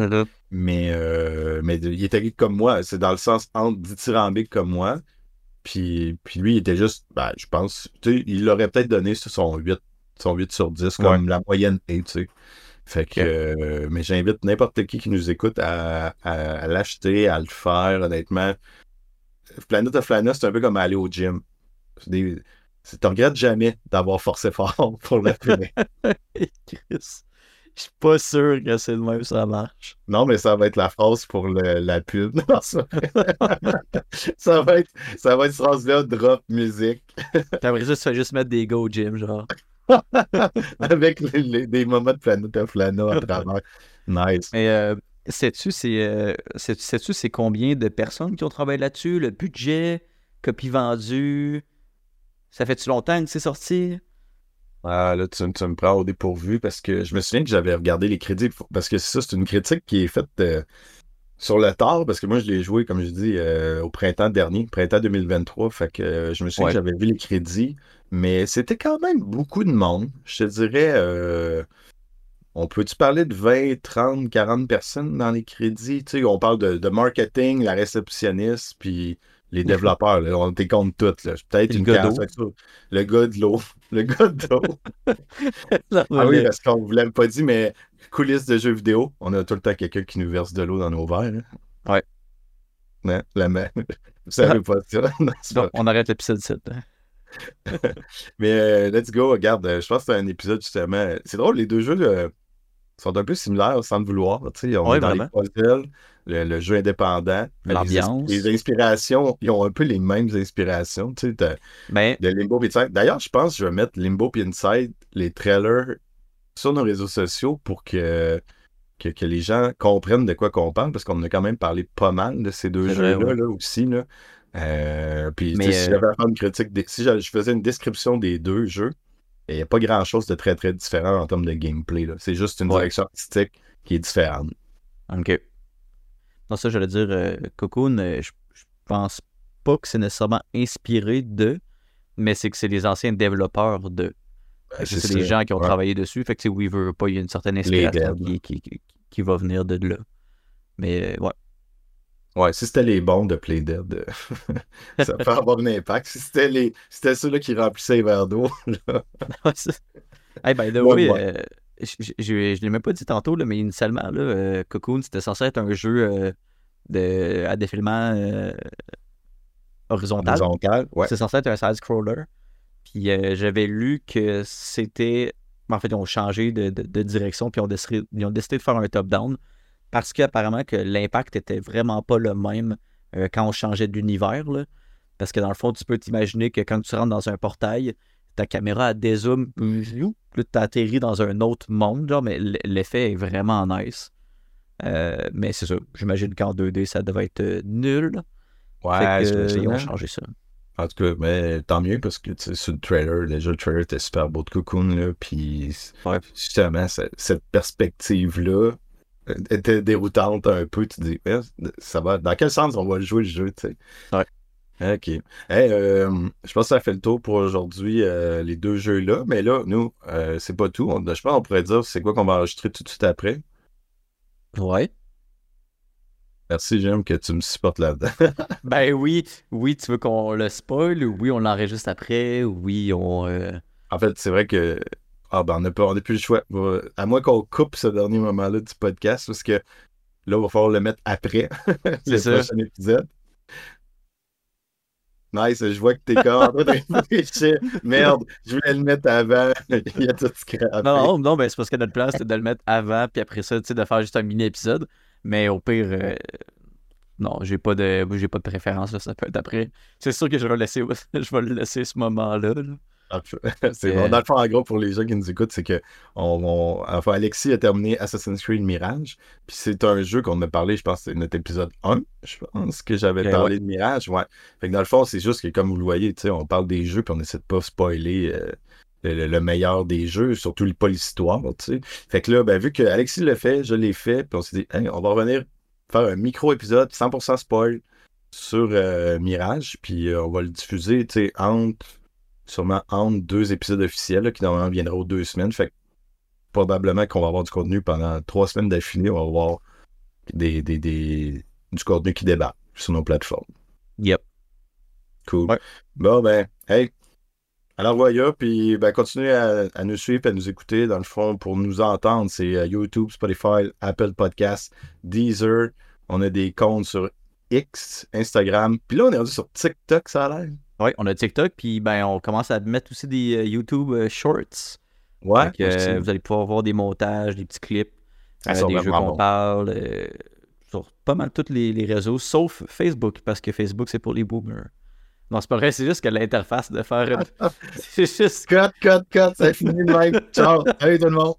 Mais, euh, mais de- il était comme moi. C'est dans le sens entre dithyrambique comme moi. Puis, puis lui, il était juste, ben, je pense, tu sais, il l'aurait peut-être donné sur son 8, son 8 sur 10, comme la moyenne tu sais. Fait que, euh, mais j'invite n'importe qui qui nous écoute à, à- à l'acheter, à le faire, honnêtement. Planet of Lana, c'est un peu comme aller au gym. Tu regrettes jamais d'avoir forcé fort pour finir. Chris. Je suis pas sûr que c'est le même ça marche. Non, mais ça va être la phrase pour le, la pub. ça, va être, ça va être cette phrase-là, drop musique. Après ça, tu fais juste mettre des go gym, genre. Avec des moments de planète à flâner à travers. Nice. Mais euh, sais-tu, c'est, euh, sais-tu, c'est combien de personnes qui ont travaillé là-dessus? Le budget, copie vendue? Ça fait-tu longtemps que c'est sorti? Ah, là, tu, me prends au dépourvu parce que je me souviens que j'avais regardé les crédits. Parce que ça, c'est une critique qui est faite euh, sur le tard, parce que moi, je l'ai joué, comme je dis, euh, au printemps dernier, printemps 2023. Fait que euh, je me souviens que j'avais vu les crédits, mais c'était quand même beaucoup de monde. Je te dirais, on peut-tu parler de 20, 30, 40 personnes dans les crédits? Tu sais, on parle de, de marketing, la réceptionniste, puis les développeurs, on était contre toutes. Peut-être une gars Le gars de l'eau. Le gars de l'eau. ah oui, parce qu'on ne vous l'a pas dit, mais coulisses de jeux vidéo, on a tout le temps quelqu'un qui nous verse de l'eau dans nos verres. Ouais. Non, la main. Vous savez pas ça. on arrête l'épisode 7. Hein. mais euh, let's go. Regarde, euh, je pense que c'est un épisode justement. C'est drôle, les deux jeux euh, sont un peu similaires sans le vouloir. On est dans les puzzles le, jeu indépendant. L'ambiance. Les, inspirations, ils ont un peu les mêmes inspirations. Sais, ben de Limbo Inside. D'ailleurs, je pense que je vais mettre Limbo Inside, les trailers, sur nos réseaux sociaux pour que, que, les gens comprennent de quoi qu'on parle, parce qu'on a quand même parlé pas mal de ces deux jeux-là aussi. Là. Euh, puis, si euh, j'avais une critique, si je faisais une description des deux jeux, il n'y a pas grand-chose de très, très différent en termes de gameplay. C'est juste une direction artistique qui est différente. OK. Non, ça, j'allais dire, euh, Cocoon, euh, je, pense pas que c'est nécessairement inspiré de, mais c'est que c'est les anciens développeurs de. Ben, c'est les gens qui ont travaillé dessus. Fait que c'est Weaver, pas, il y a une certaine inspiration qui, qui, va venir de là. Mais euh, ouais. Ouais, si c'était les bons de Play Dead, ça peut avoir un impact. Si c'était les c'était ceux-là qui remplissaient les verres d'eau. hey, by the way, je ne l'ai même pas dit tantôt, là, mais initialement, là, euh, Cocoon, c'était censé être un jeu euh, de, à défilement euh, horizontal. Horizontal, ouais. C'est censé être un side-scroller. Puis j'avais lu que c'était. En fait, ils ont changé de, direction, puis ils ont, décidé, ils ont décidé de faire un top-down parce qu'apparemment que l'impact était vraiment pas le même quand on changeait d'univers. Parce que dans le fond, tu peux t'imaginer que quand tu rentres dans un portail, ta caméra a dézoome, tu atterri dans un autre monde, genre, mais l'effet est vraiment nice. Euh, mais c'est ça, j'imagine qu'en 2D, ça devait être euh, nul. Ouais, ils ont changé ça. En tout cas, mais tant mieux parce que sur le trailer, déjà le trailer était super beau de Cocoon, là, puis justement, cette perspective-là euh, était déroutante un peu. Tu dis, ça va, dans quel sens on va jouer le jeu, tu sais? Ouais. OK. Euh, je pense que ça fait le tour pour aujourd'hui, euh, les deux jeux-là. Mais là, nous, euh, c'est pas tout. je pense qu'on pourrait dire c'est quoi qu'on va enregistrer tout de suite après. Ouais. Merci, j'aime que tu me supportes là-dedans. ben oui, oui, tu veux qu'on le spoil ou oui, on l'enregistre après ou oui, on. En fait, c'est vrai que. Ah ben, on n'a plus le choix. À moins qu'on coupe ce dernier moment-là du podcast, parce que là, il va falloir le mettre après le prochain épisode. Nice, je vois que t'es comme Merde, je voulais le mettre avant. Il y a tout scrappé. Non, non, non, ben, c'est parce que notre plan, c'était de le mettre avant, puis après ça, tu sais, de faire juste un mini-épisode. Mais au pire, euh, non, j'ai pas de j'ai pas de préférence, là, ça peut être après. C'est sûr que je vais, laisser, je vais le laisser ce moment-là. là c'est bon. Dans le fond, en gros, pour les gens qui nous écoutent, c'est que on, enfin, Alexis a terminé Assassin's Creed Mirage. Puis c'est un jeu qu'on a parlé, je pense, c'est notre épisode 1. Je pense que j'avais parlé de Mirage. Ouais. Fait que dans le fond, c'est juste que, comme vous le voyez, on parle des jeux, puis on essaie de pas spoiler. Euh, le, meilleur des jeux, surtout pas l'histoire, tu sais. Fait que là, ben, vu que Alexis le fait, je l'ai fait, puis on s'est dit, on va revenir faire un micro-épisode 100% spoil sur euh, Mirage, puis euh, on va le diffuser, tu sais, entre sûrement entre deux épisodes officiels qui normalement viendront aux deux semaines. Fait que probablement qu'on va avoir du contenu pendant trois semaines d'affilée. On va avoir des, des, du contenu qui débat sur nos plateformes. Yep. Cool. Bon, ben, hey. Alors voilà, puis ben, continuez à, nous suivre et à nous écouter. Dans le fond, pour nous entendre, c'est euh, YouTube, Spotify, Apple Podcasts, Deezer. On a des comptes sur X, Instagram. Puis là, on est rendu sur TikTok, ça a l'air. Oui, on a TikTok, puis ben, on commence à mettre aussi des euh, YouTube euh, Shorts. Ouais, euh, vous allez pouvoir voir des montages, des petits clips, Ah, euh, des jeux qu'on parle euh, sur pas mal tous les, les réseaux, sauf Facebook, parce que Facebook, c'est pour les boomers. Non, c'est pas vrai, c'est juste que l'interface de faire. c'est juste. Cut, cut, cut, c'est fini de même. Ciao. Hey tout le monde.